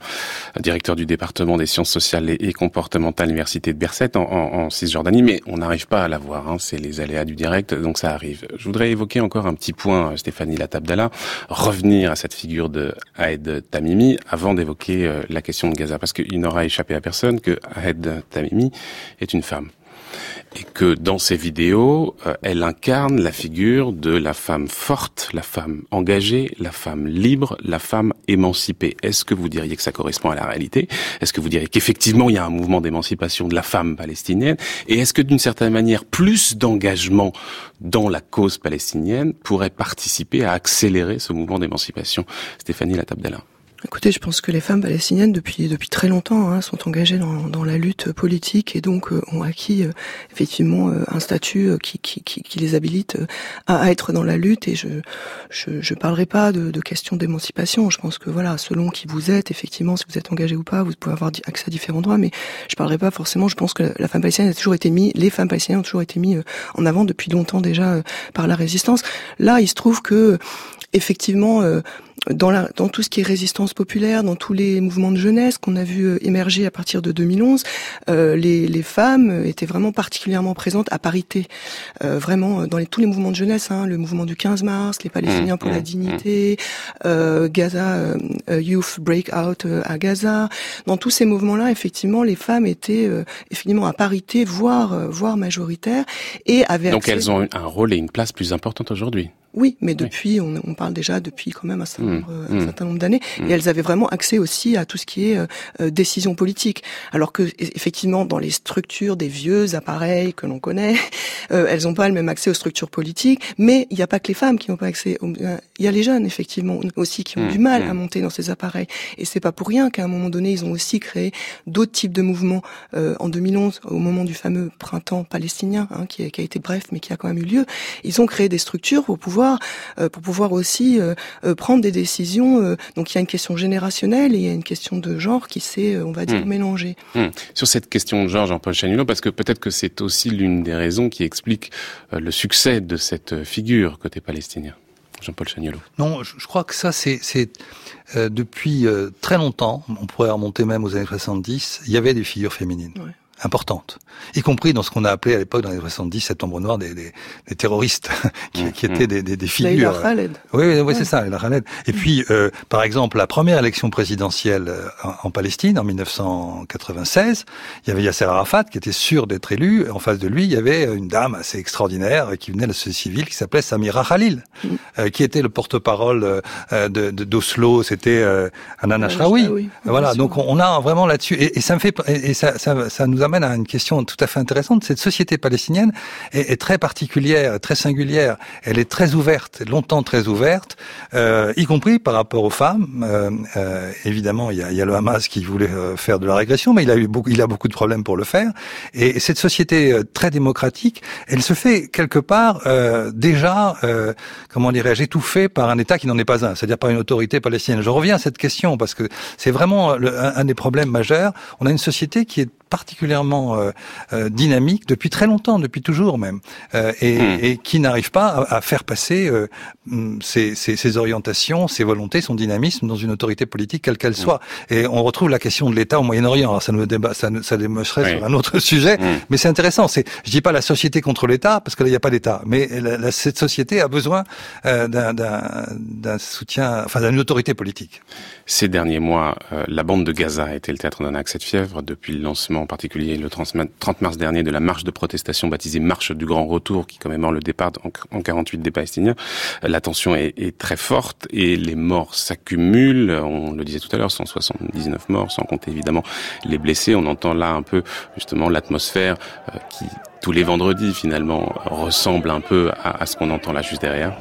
directeur du département des sciences sociales et comportementales à l'université de Berset en, Cisjordanie, mais on n'arrive pas à la voir. Hein. C'est les aléas du direct, donc ça arrive. Je voudrais évoquer encore un petit point, Stéphanie Latabdala, revenir à cette figure de Ahed Tamimi avant d'évoquer euh, la question de Gaza, parce qu'il n'aura échappé à personne que Ahed Tamimi est une femme et que dans ces vidéos, euh, elle incarne la figure de la femme forte, la femme engagée, la femme libre, la femme émancipée. Est-ce que vous diriez que ça correspond à la réalité? Est-ce que vous diriez qu'effectivement il y a un mouvement d'émancipation de la femme palestinienne? Et est-ce que d'une certaine manière, plus d'engagement dans la cause palestinienne pourrait participer à accélérer ce mouvement d'émancipation? Stéphanie Latabdala Écoutez, je pense que les femmes palestiniennes, depuis depuis très longtemps, hein, sont engagées dans, dans la lutte politique et donc euh, ont acquis euh, effectivement euh, un statut qui, qui, qui, les habilite à, être dans la lutte. Et je je, je parlerai pas de, de questions d'émancipation. Je pense que voilà, selon qui vous êtes, effectivement, si vous êtes engagé ou pas, vous pouvez avoir accès à différents droits. Mais je parlerai pas forcément. Je pense que la femme palestinienne a toujours été mise, les femmes palestiniennes ont toujours été mises en avant depuis longtemps déjà par la résistance. Là, il se trouve que effectivement dans, la, dans tout ce qui est résistance populaire, dans tous les mouvements de jeunesse qu'on a vu euh, émerger à partir de 2011, euh, les, les, femmes étaient vraiment particulièrement présentes à parité, euh, vraiment dans les, tous les mouvements de jeunesse, hein, le mouvement du 15 mars, les Palestiniens pour la mmh, mmh, dignité, mmh. euh, Gaza euh, Youth Breakout à Gaza, dans tous ces mouvements-là, effectivement, les femmes étaient effectivement à parité, voire voire majoritaires, et avaient donc elles ont un rôle et une place plus importante aujourd'hui. Oui, mais depuis, On, on, parle déjà depuis quand même un certain nombre, mmh. un certain nombre d'années, mmh. et elles avaient vraiment accès aussi à tout ce qui est euh, euh, décision politique. Alors que effectivement, dans les structures des vieux appareils que l'on connaît, *laughs* euh, elles n'ont pas le même accès aux structures politiques. Mais il n'y a pas que les femmes qui n'ont pas accès. Il y a les jeunes effectivement aussi qui ont mmh. du mal à monter dans ces appareils. Et c'est pas pour rien qu'à un moment donné, ils ont aussi créé d'autres types de mouvements. en 2011, au moment du fameux printemps palestinien, hein, qui, a, qui a été bref, mais qui a quand même eu lieu, ils ont créé des structures pour pouvoir euh, pour pouvoir aussi euh, euh, prendre des décisions. donc il y a une question générationnelle et il y a une question de genre qui s'est, on va dire, hmm. mélangée. Hmm. Sur cette question de genre, Jean-Paul Chanulot, parce que peut-être que c'est aussi l'une des raisons qui explique le succès de cette figure côté palestinien. Jean-Paul Chagnolo. Non, je, crois que ça, c'est depuis très longtemps, on pourrait remonter même aux années 70, il y avait des figures féminines. Importante, y compris dans ce qu'on a appelé à l'époque, dans les 70, septembre noir, des, des, des terroristes *laughs* qui, qui, étaient des, des, des figures. Khaled. Oui, oui, oui c'est ça, la Khaled. Et puis, euh, par exemple, la première élection présidentielle euh, en, en, Palestine, en 1996, il y avait Yasser Arafat qui était sûr d'être élu. En face de lui, il y avait une dame assez extraordinaire qui venait de la société civile qui s'appelait Samira Khalil, mm. euh, qui était le porte-parole euh, de d'Oslo. C'était euh, Anan Ashraoui. Voilà, donc on, a vraiment là-dessus, et, et, ça me fait, et ça, ça, ça nous amène à une question tout à fait intéressante. Cette société palestinienne est, est très particulière, très singulière. Elle est très ouverte, longtemps très ouverte, euh, y compris par rapport aux femmes. Euh, euh, évidemment, il y a, il y a, le Hamas qui voulait euh, faire de la régression, mais il a eu beaucoup, il a beaucoup de problèmes pour le faire. Et cette société euh, très démocratique, elle se fait quelque part euh, déjà, comment dirais-je, étouffée par un État qui n'en est pas un, c'est-à-dire par une autorité palestinienne. Je reviens à cette question parce que c'est vraiment le, un, un des problèmes majeurs. On a une société qui est particulièrement euh, euh, dynamique depuis très longtemps, depuis toujours même, euh, et, hmm. et, qui n'arrive pas à, à, faire passer euh, ses, ses, ses, orientations, ses volontés, son dynamisme dans une autorité politique quelle qu'elle hmm. soit. Et on retrouve la question de l'État au Moyen-Orient. Alors ça nous débat, ça, ça démocherait oui. sur un autre sujet, hmm. mais c'est intéressant. C'est, je dis pas la société contre l'État parce que là il n'y a pas d'État, mais la, la, cette société a besoin euh, d'un soutien, enfin d'une autorité politique. Ces derniers mois, euh, la bande de Gaza a été le théâtre d'un accès de fièvre depuis le lancement en particulier le 30 mars dernier de la marche de protestation baptisée Marche du Grand Retour qui commémore le départ en 48 des Palestiniens. La tension est, très forte et les morts s'accumulent. On le disait tout à l'heure, 179 morts, sans compter évidemment les blessés. On entend là un peu justement l'atmosphère euh, qui tous les vendredis finalement ressemble un peu à, à ce qu'on entend là juste derrière.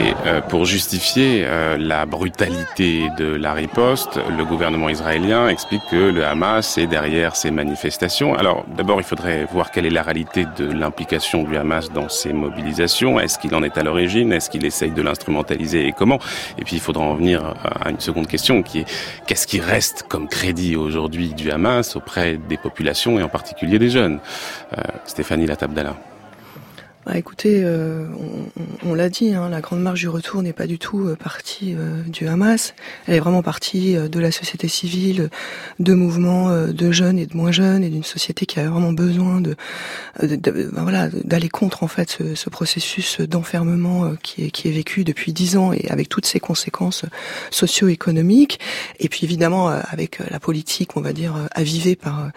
Et euh, pour justifier euh, la brutalité de la riposte, le gouvernement israélien explique que le Hamas est derrière ces manifestations. Alors d'abord, il faudrait voir quelle est la réalité de l'implication du Hamas dans ces mobilisations. Est-ce qu'il en est à l'origine? Est-ce qu'il essaye de l'instrumentaliser et comment? Et puis il faudra en venir à une seconde question qui est qu'est-ce qui reste comme crédit aujourd'hui du Hamas auprès des populations et en particulier des jeunes? Euh, Stéphanie Latabdallah. Bah, écoutez, euh, on, on l'a dit, hein, la grande marche du retour n'est pas du tout euh, partie euh, du Hamas. Elle est vraiment partie euh, de la société civile, de mouvements euh, de jeunes et de moins jeunes, et d'une société qui a vraiment besoin de, de, de ben voilà, d'aller contre en fait ce, ce processus d'enfermement qui est, qui est vécu depuis dix ans et avec toutes ses conséquences socio-économiques. Et puis évidemment avec la politique, on va dire avivée par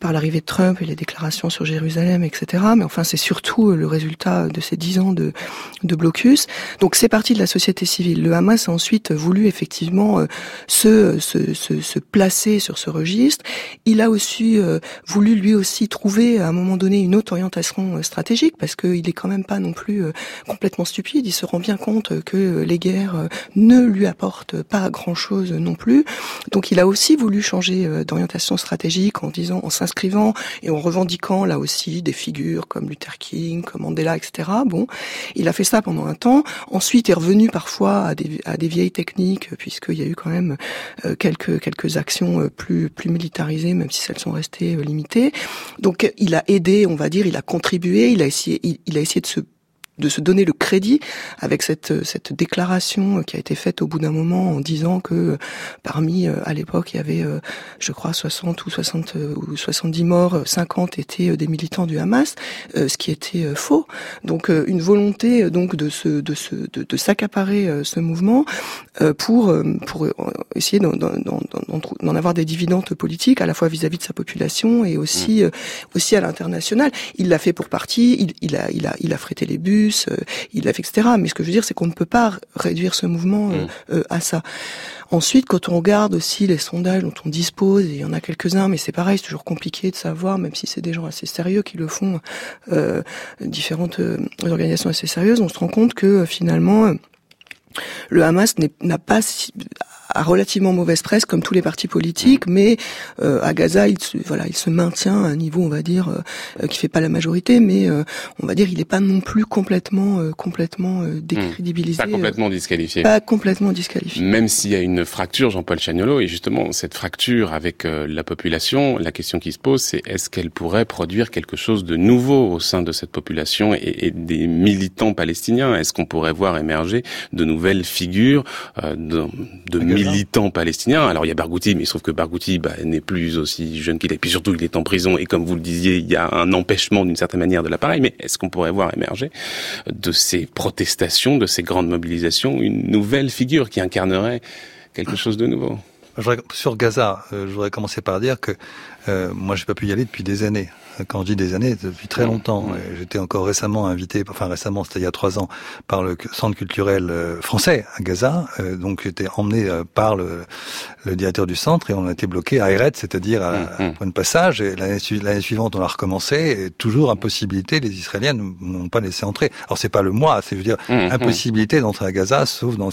par l'arrivée de Trump et les déclarations sur Jérusalem, etc. Mais enfin, c'est surtout le résultat résultat de ces dix ans de, blocus. Donc c'est parti de la société civile. Le Hamas a ensuite voulu effectivement euh, se, placer sur ce registre. Il a aussi euh, voulu lui aussi trouver à un moment donné une autre orientation euh, stratégique parce qu'il est quand même pas non plus complètement stupide. Il se rend bien compte que les guerres ne lui apportent pas grand-chose non plus. Donc il a aussi voulu changer d'orientation stratégique en disant, en s'inscrivant et en revendiquant là aussi des figures comme Luther King, comme Etc. Bon, il a fait ça pendant un temps. Ensuite, est revenu parfois à des, à des vieilles techniques, puisqu'il y a eu quand même euh, quelques quelques actions euh, plus plus militarisées, même si celles sont restées euh, limitées. Donc, il a aidé, on va dire, il a contribué, il a essayé, il a essayé de se de se donner le crédit avec cette cette déclaration qui a été faite au bout d'un moment en disant que parmi à l'époque il y avait je crois 60 ou 60 ou 70 morts 50 étaient des militants du Hamas ce qui était faux donc une volonté donc de se de se de, de s'accaparer ce mouvement pour pour essayer d'en avoir des dividendes politiques à la fois vis-à-vis -vis de sa population et aussi mmh. aussi à l'international il l'a fait pour partie il, il a il a il a frété les bus euh, il a fait, etc. Mais ce que je veux dire, c'est qu'on ne peut pas réduire ce mouvement euh, mmh. à ça. Ensuite, quand on regarde aussi les sondages dont on dispose, et il y en a quelques-uns, mais c'est pareil, c'est toujours compliqué de savoir, même si c'est des gens assez sérieux qui le font, euh, différentes euh, organisations assez sérieuses, on se rend compte que finalement, le Hamas n'a pas à relativement mauvaise presse comme tous les partis politiques, mais euh, à Gaza, il se, voilà, il se maintient à un niveau, on va dire, euh, qui fait pas la majorité, mais euh, on va dire, il n'est pas non plus complètement, euh, complètement euh, décrédibilisé. Pas complètement disqualifié. Pas complètement disqualifié. Même s'il y a une fracture, Jean-Paul Chagnolo, et justement cette fracture avec la population, la question qui se pose, c'est est-ce qu'elle pourrait produire quelque chose de nouveau au sein de cette population et, et des militants palestiniens? Est-ce qu'on pourrait voir émerger de nouvelles nouvelles figures de, de militants palestiniens. Alors il y a Barghouti, mais il se trouve que Barghouti bah, n'est plus aussi jeune qu'il est. Puis surtout, il est en prison et comme vous le disiez, il y a un empêchement d'une certaine manière de l'appareil. Mais est-ce qu'on pourrait voir émerger de ces protestations, de ces grandes mobilisations, une nouvelle figure qui incarnerait quelque chose de nouveau? Sur Gaza, je voudrais commencer par dire que euh, moi, j'ai pas pu y aller depuis des années. Quand je dis des années, depuis très longtemps. J'étais encore récemment invité, enfin récemment, c'était il y a trois ans, par le centre culturel euh, français à Gaza. Euh, donc j'étais emmené euh, par le, le, directeur du centre et on a été bloqué à Eret, c'est-à-dire à, un mm, mm. point de passage. Et l'année suivante, on a recommencé. Et toujours impossibilité, les Israéliens n'ont pas laissé entrer. Alors c'est pas le mois, c'est je veux dire mm, impossibilité d'entrer à Gaza, sauf dans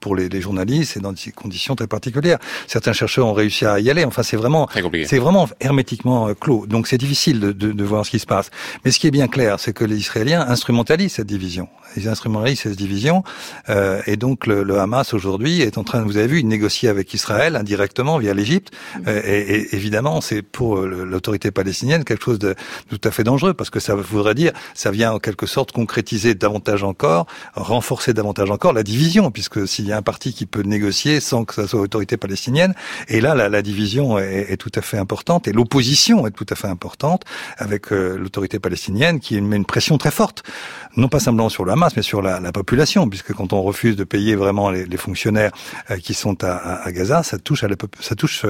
pour les, les, journalistes et dans des conditions très particulières. Certains chercheurs ont réussi à y aller. Enfin, c'est vraiment, c'est vraiment hermétiquement euh, clos. Donc c'est difficile de, de, de, voir ce qui se passe. Mais ce qui est bien clair, c'est que les Israéliens instrumentalisent cette division. Ils instrumentalisent cette division. Euh, et donc le, le Hamas aujourd'hui est en train, vous avez vu, de négocier avec Israël indirectement via l'Égypte. Euh, et, et, évidemment, c'est pour euh, l'autorité palestinienne quelque chose de tout à fait dangereux parce que ça voudrait dire, ça vient en quelque sorte concrétiser davantage encore, renforcer davantage encore la division, puisque s'il y a un parti qui peut négocier sans que ça soit l'autorité palestinienne, et là la, la division est, est, tout à fait importante et l'opposition est tout à fait importante avec euh, l'autorité palestinienne qui met une pression très forte, non pas simplement sur le Hamas, mais sur la, la population, puisque quand on refuse de payer vraiment les, les fonctionnaires euh, qui sont à, à, Gaza, ça touche, à la, ça touche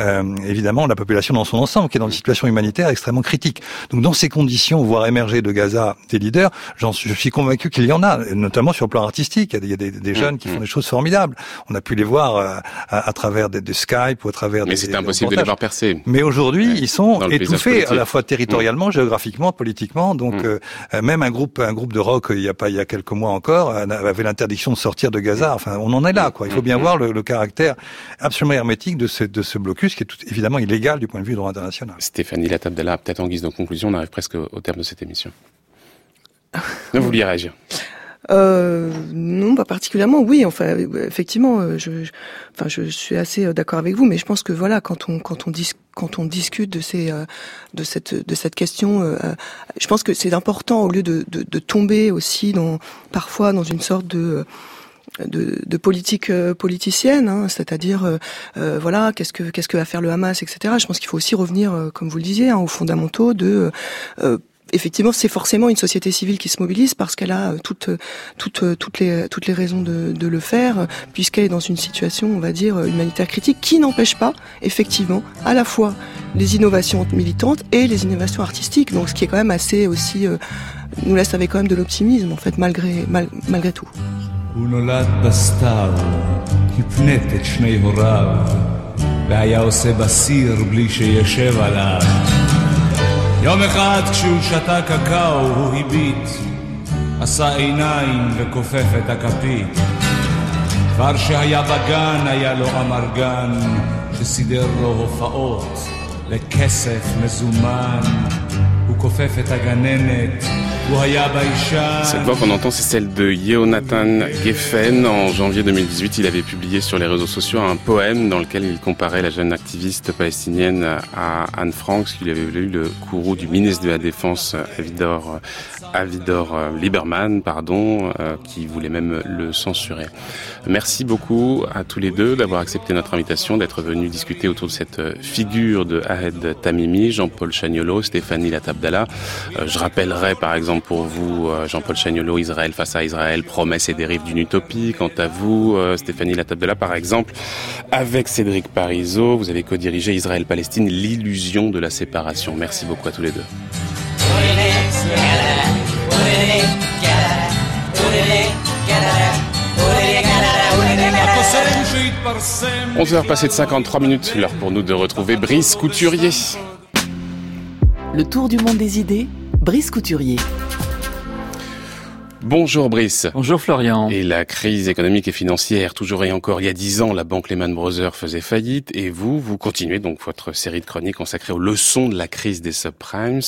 euh, évidemment la population dans son ensemble, qui est dans une situation humanitaire extrêmement critique. Donc dans ces conditions, voir émerger de Gaza des leaders, je suis convaincu qu'il y en a, notamment sur le plan artistique. Il y a des, des, des mmh, jeunes qui font mmh. des choses formidables. On a pu les voir euh, à, à, travers des, des, Skype ou à travers mais des. Mais c'était impossible de les voir percer. Mais aujourd'hui, ils sont étouffés à la fois territorialement, mmh. géographiquement, politiquement. Donc mmh. euh, même un groupe, un groupe de rock, il y a pas, il y a quelques mois encore, euh, avait l'interdiction de sortir de Gaza. Enfin, on en est là, quoi. Il faut bien voir le, le caractère absolument hermétique de ce, de ce blocus, qui est tout, évidemment illégal du point de vue du droit international. Stéphanie Latabdella, peut-être en guise de conclusion, on arrive presque au terme de cette émission. Vous vouliez réagir euh, non, pas particulièrement. Oui, enfin, effectivement, euh, je, enfin, je suis assez euh, d'accord avec vous, mais je pense que voilà, quand on quand on dis, quand on discute de ces euh, de cette de cette question, je pense que c'est important au lieu de, de, tomber aussi dans parfois dans une sorte de de, de, politique politicienne, hein, c'est-à-dire voilà qu'est-ce que qu'est-ce que va faire le Hamas, etc. Je pense qu'il faut aussi revenir, comme vous le disiez, hein, aux fondamentaux de effectivement, c'est forcément une société civile qui se mobilise parce qu'elle a euh, toutes, euh, toutes, euh, toutes, les, toutes les raisons de, de le faire, puisqu'elle est dans une situation, on va dire, humanitaire critique, qui n'empêche pas, effectivement, à la fois les innovations militantes et les innovations artistiques. Donc, ce qui est quand même assez aussi, euh, nous laisse avec quand même de l'optimisme, en fait, malgré, mal, malgré tout. והיה עושה בסיר בלי שישב עליו יום אחד כשהוא שתה קקאו הוא הביט, עשה עיניים וכופף את הכפית. כבר שהיה בגן היה לו אמרגן, שסידר לו הופעות לכסף מזומן. Cette voix qu'on entend, c'est celle de Yehonathan Geffen. En janvier 2018, il avait publié sur les réseaux sociaux un poème dans lequel il comparait la jeune activiste palestinienne à Anne Frank, qui lui avait eu le courroux du ministre de la Défense, Avidor, Avidor Lieberman, pardon, euh, qui voulait même le censurer. Merci beaucoup à tous les deux d'avoir accepté notre invitation, d'être venus discuter autour de cette figure de Ahed Tamimi, Jean-Paul Chagnolo, Stéphanie Latabdala. Euh, je rappellerai par exemple pour vous, euh, Jean-Paul Chagnolo, Israël face à Israël, promesse et dérive d'une utopie. Quant à vous, euh, Stéphanie Latabella, par exemple, avec Cédric Parizeau, vous avez co-dirigé Israël-Palestine, l'illusion de la séparation. Merci beaucoup à tous les deux. 11h passées de 53 minutes, l'heure pour nous de retrouver Brice Couturier. Le tour du monde des idées, Brice Couturier. Bonjour Brice. Bonjour Florian. Et la crise économique et financière, toujours et encore il y a dix ans, la banque Lehman Brothers faisait faillite et vous, vous continuez donc votre série de chroniques consacrée aux leçons de la crise des subprimes.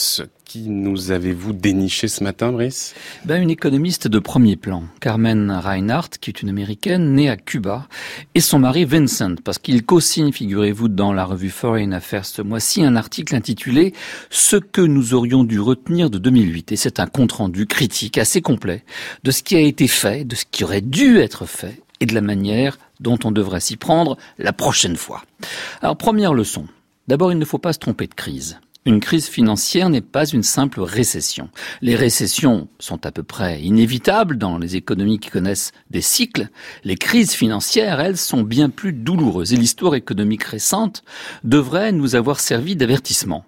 Qui nous avez-vous déniché ce matin, Brice? Ben, Une économiste de premier plan, Carmen Reinhardt, qui est une américaine née à Cuba, et son mari Vincent, parce qu'il co-signe, figurez-vous, dans la revue Foreign Affairs ce mois-ci, un article intitulé Ce que nous aurions dû retenir de 2008. Et c'est un compte-rendu critique assez complet de ce qui a été fait, de ce qui aurait dû être fait, et de la manière dont on devrait s'y prendre la prochaine fois. Alors, première leçon. D'abord, il ne faut pas se tromper de crise. Une crise financière n'est pas une simple récession. Les récessions sont à peu près inévitables dans les économies qui connaissent des cycles. Les crises financières, elles, sont bien plus douloureuses. Et l'histoire économique récente devrait nous avoir servi d'avertissement.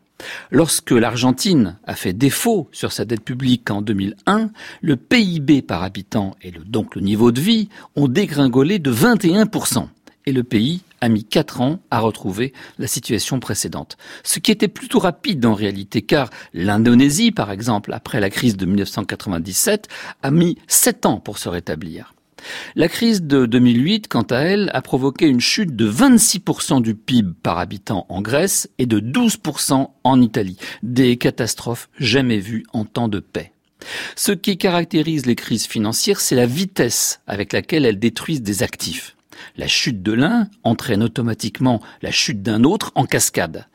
Lorsque l'Argentine a fait défaut sur sa dette publique en 2001, le PIB par habitant et donc le niveau de vie ont dégringolé de 21% et le pays a mis quatre ans à retrouver la situation précédente. Ce qui était plutôt rapide en réalité, car l'Indonésie, par exemple, après la crise de 1997, a mis sept ans pour se rétablir. La crise de 2008, quant à elle, a provoqué une chute de 26% du PIB par habitant en Grèce et de 12% en Italie. Des catastrophes jamais vues en temps de paix. Ce qui caractérise les crises financières, c'est la vitesse avec laquelle elles détruisent des actifs. La chute de l'un entraîne automatiquement la chute d'un autre en cascade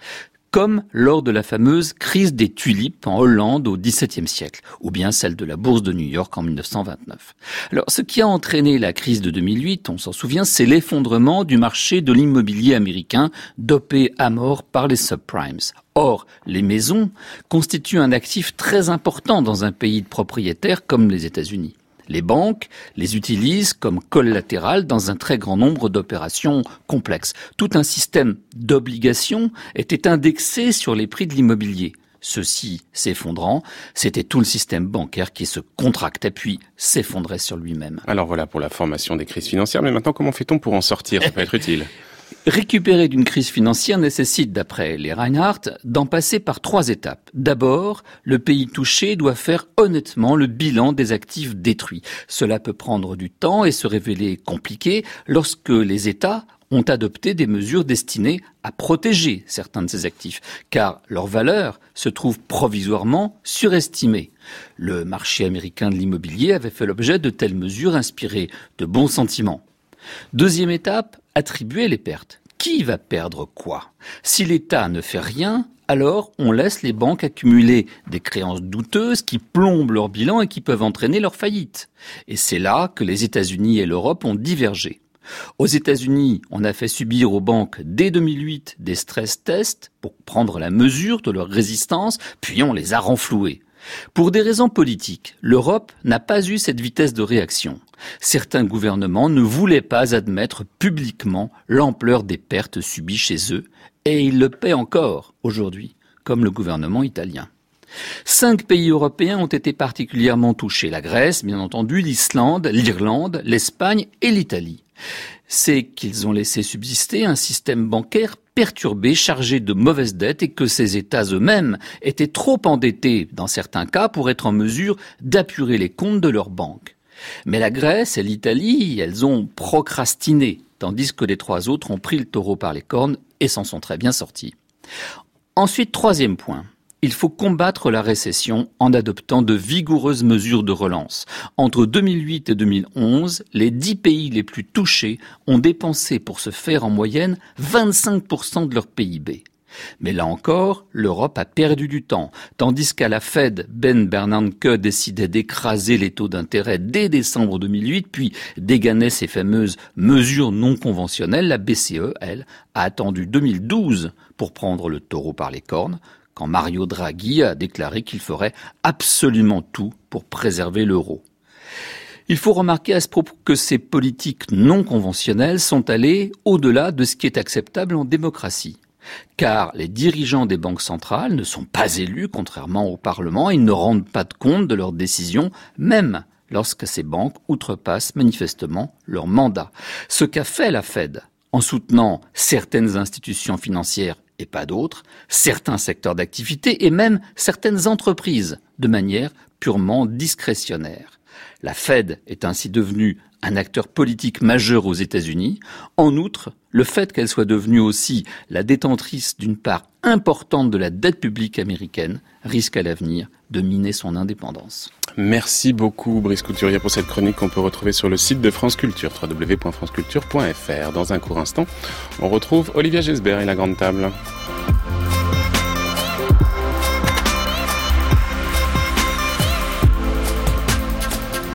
comme lors de la fameuse crise des tulipes en Hollande au XVIIe siècle, ou bien celle de la bourse de New York en 1929. Alors, ce qui a entraîné la crise de 2008, on s'en souvient, c'est l'effondrement du marché de l'immobilier américain, dopé à mort par les subprimes. Or, les maisons constituent un actif très important dans un pays de propriétaires comme les États-Unis. Les banques les utilisent comme collatéral dans un très grand nombre d'opérations complexes. Tout un système d'obligations était indexé sur les prix de l'immobilier. Ceci s'effondrant, c'était tout le système bancaire qui se contractait puis s'effondrait sur lui-même. Alors voilà pour la formation des crises financières, mais maintenant comment fait-on pour en sortir? Ça peut être utile. *laughs* Récupérer d'une crise financière nécessite, d'après les Reinhardt, d'en passer par trois étapes. D'abord, le pays touché doit faire honnêtement le bilan des actifs détruits. Cela peut prendre du temps et se révéler compliqué lorsque les États ont adopté des mesures destinées à protéger certains de ces actifs, car leur valeur se trouve provisoirement surestimée. Le marché américain de l'immobilier avait fait l'objet de telles mesures inspirées de bons sentiments. Deuxième étape, attribuer les pertes. Qui va perdre quoi? Si l'État ne fait rien, alors on laisse les banques accumuler des créances douteuses qui plombent leur bilan et qui peuvent entraîner leur faillite. Et c'est là que les États-Unis et l'Europe ont divergé. Aux États-Unis, on a fait subir aux banques dès 2008 des stress tests pour prendre la mesure de leur résistance, puis on les a renfloués. Pour des raisons politiques, l'Europe n'a pas eu cette vitesse de réaction. Certains gouvernements ne voulaient pas admettre publiquement l'ampleur des pertes subies chez eux, et ils le paient encore aujourd'hui, comme le gouvernement italien. Cinq pays européens ont été particulièrement touchés. La Grèce, bien entendu, l'Islande, l'Irlande, l'Espagne et l'Italie. C'est qu'ils ont laissé subsister un système bancaire perturbé, chargé de mauvaises dettes et que ces États eux-mêmes étaient trop endettés dans certains cas pour être en mesure d'apurer les comptes de leurs banques. Mais la Grèce et l'Italie, elles ont procrastiné, tandis que les trois autres ont pris le taureau par les cornes et s'en sont très bien sortis. Ensuite, troisième point. Il faut combattre la récession en adoptant de vigoureuses mesures de relance. Entre 2008 et 2011, les dix pays les plus touchés ont dépensé pour se faire en moyenne 25% de leur PIB. Mais là encore, l'Europe a perdu du temps, tandis qu'à la Fed, Ben Bernanke décidait d'écraser les taux d'intérêt dès décembre 2008, puis déganait ses fameuses mesures non conventionnelles, la BCE, elle, a attendu 2012 pour prendre le taureau par les cornes, quand Mario Draghi a déclaré qu'il ferait absolument tout pour préserver l'euro. Il faut remarquer à ce propos que ces politiques non conventionnelles sont allées au-delà de ce qui est acceptable en démocratie car les dirigeants des banques centrales ne sont pas élus, contrairement au Parlement, ils ne rendent pas de compte de leurs décisions, même lorsque ces banques outrepassent manifestement leur mandat. Ce qu'a fait la Fed en soutenant certaines institutions financières et pas d'autres, certains secteurs d'activité et même certaines entreprises de manière purement discrétionnaire. La Fed est ainsi devenue un acteur politique majeur aux États-Unis. En outre, le fait qu'elle soit devenue aussi la détentrice d'une part importante de la dette publique américaine risque à l'avenir de miner son indépendance. Merci beaucoup Brice Couturier pour cette chronique qu'on peut retrouver sur le site de France Culture, www.franceculture.fr. Dans un court instant, on retrouve Olivia Gesbert et la Grande Table.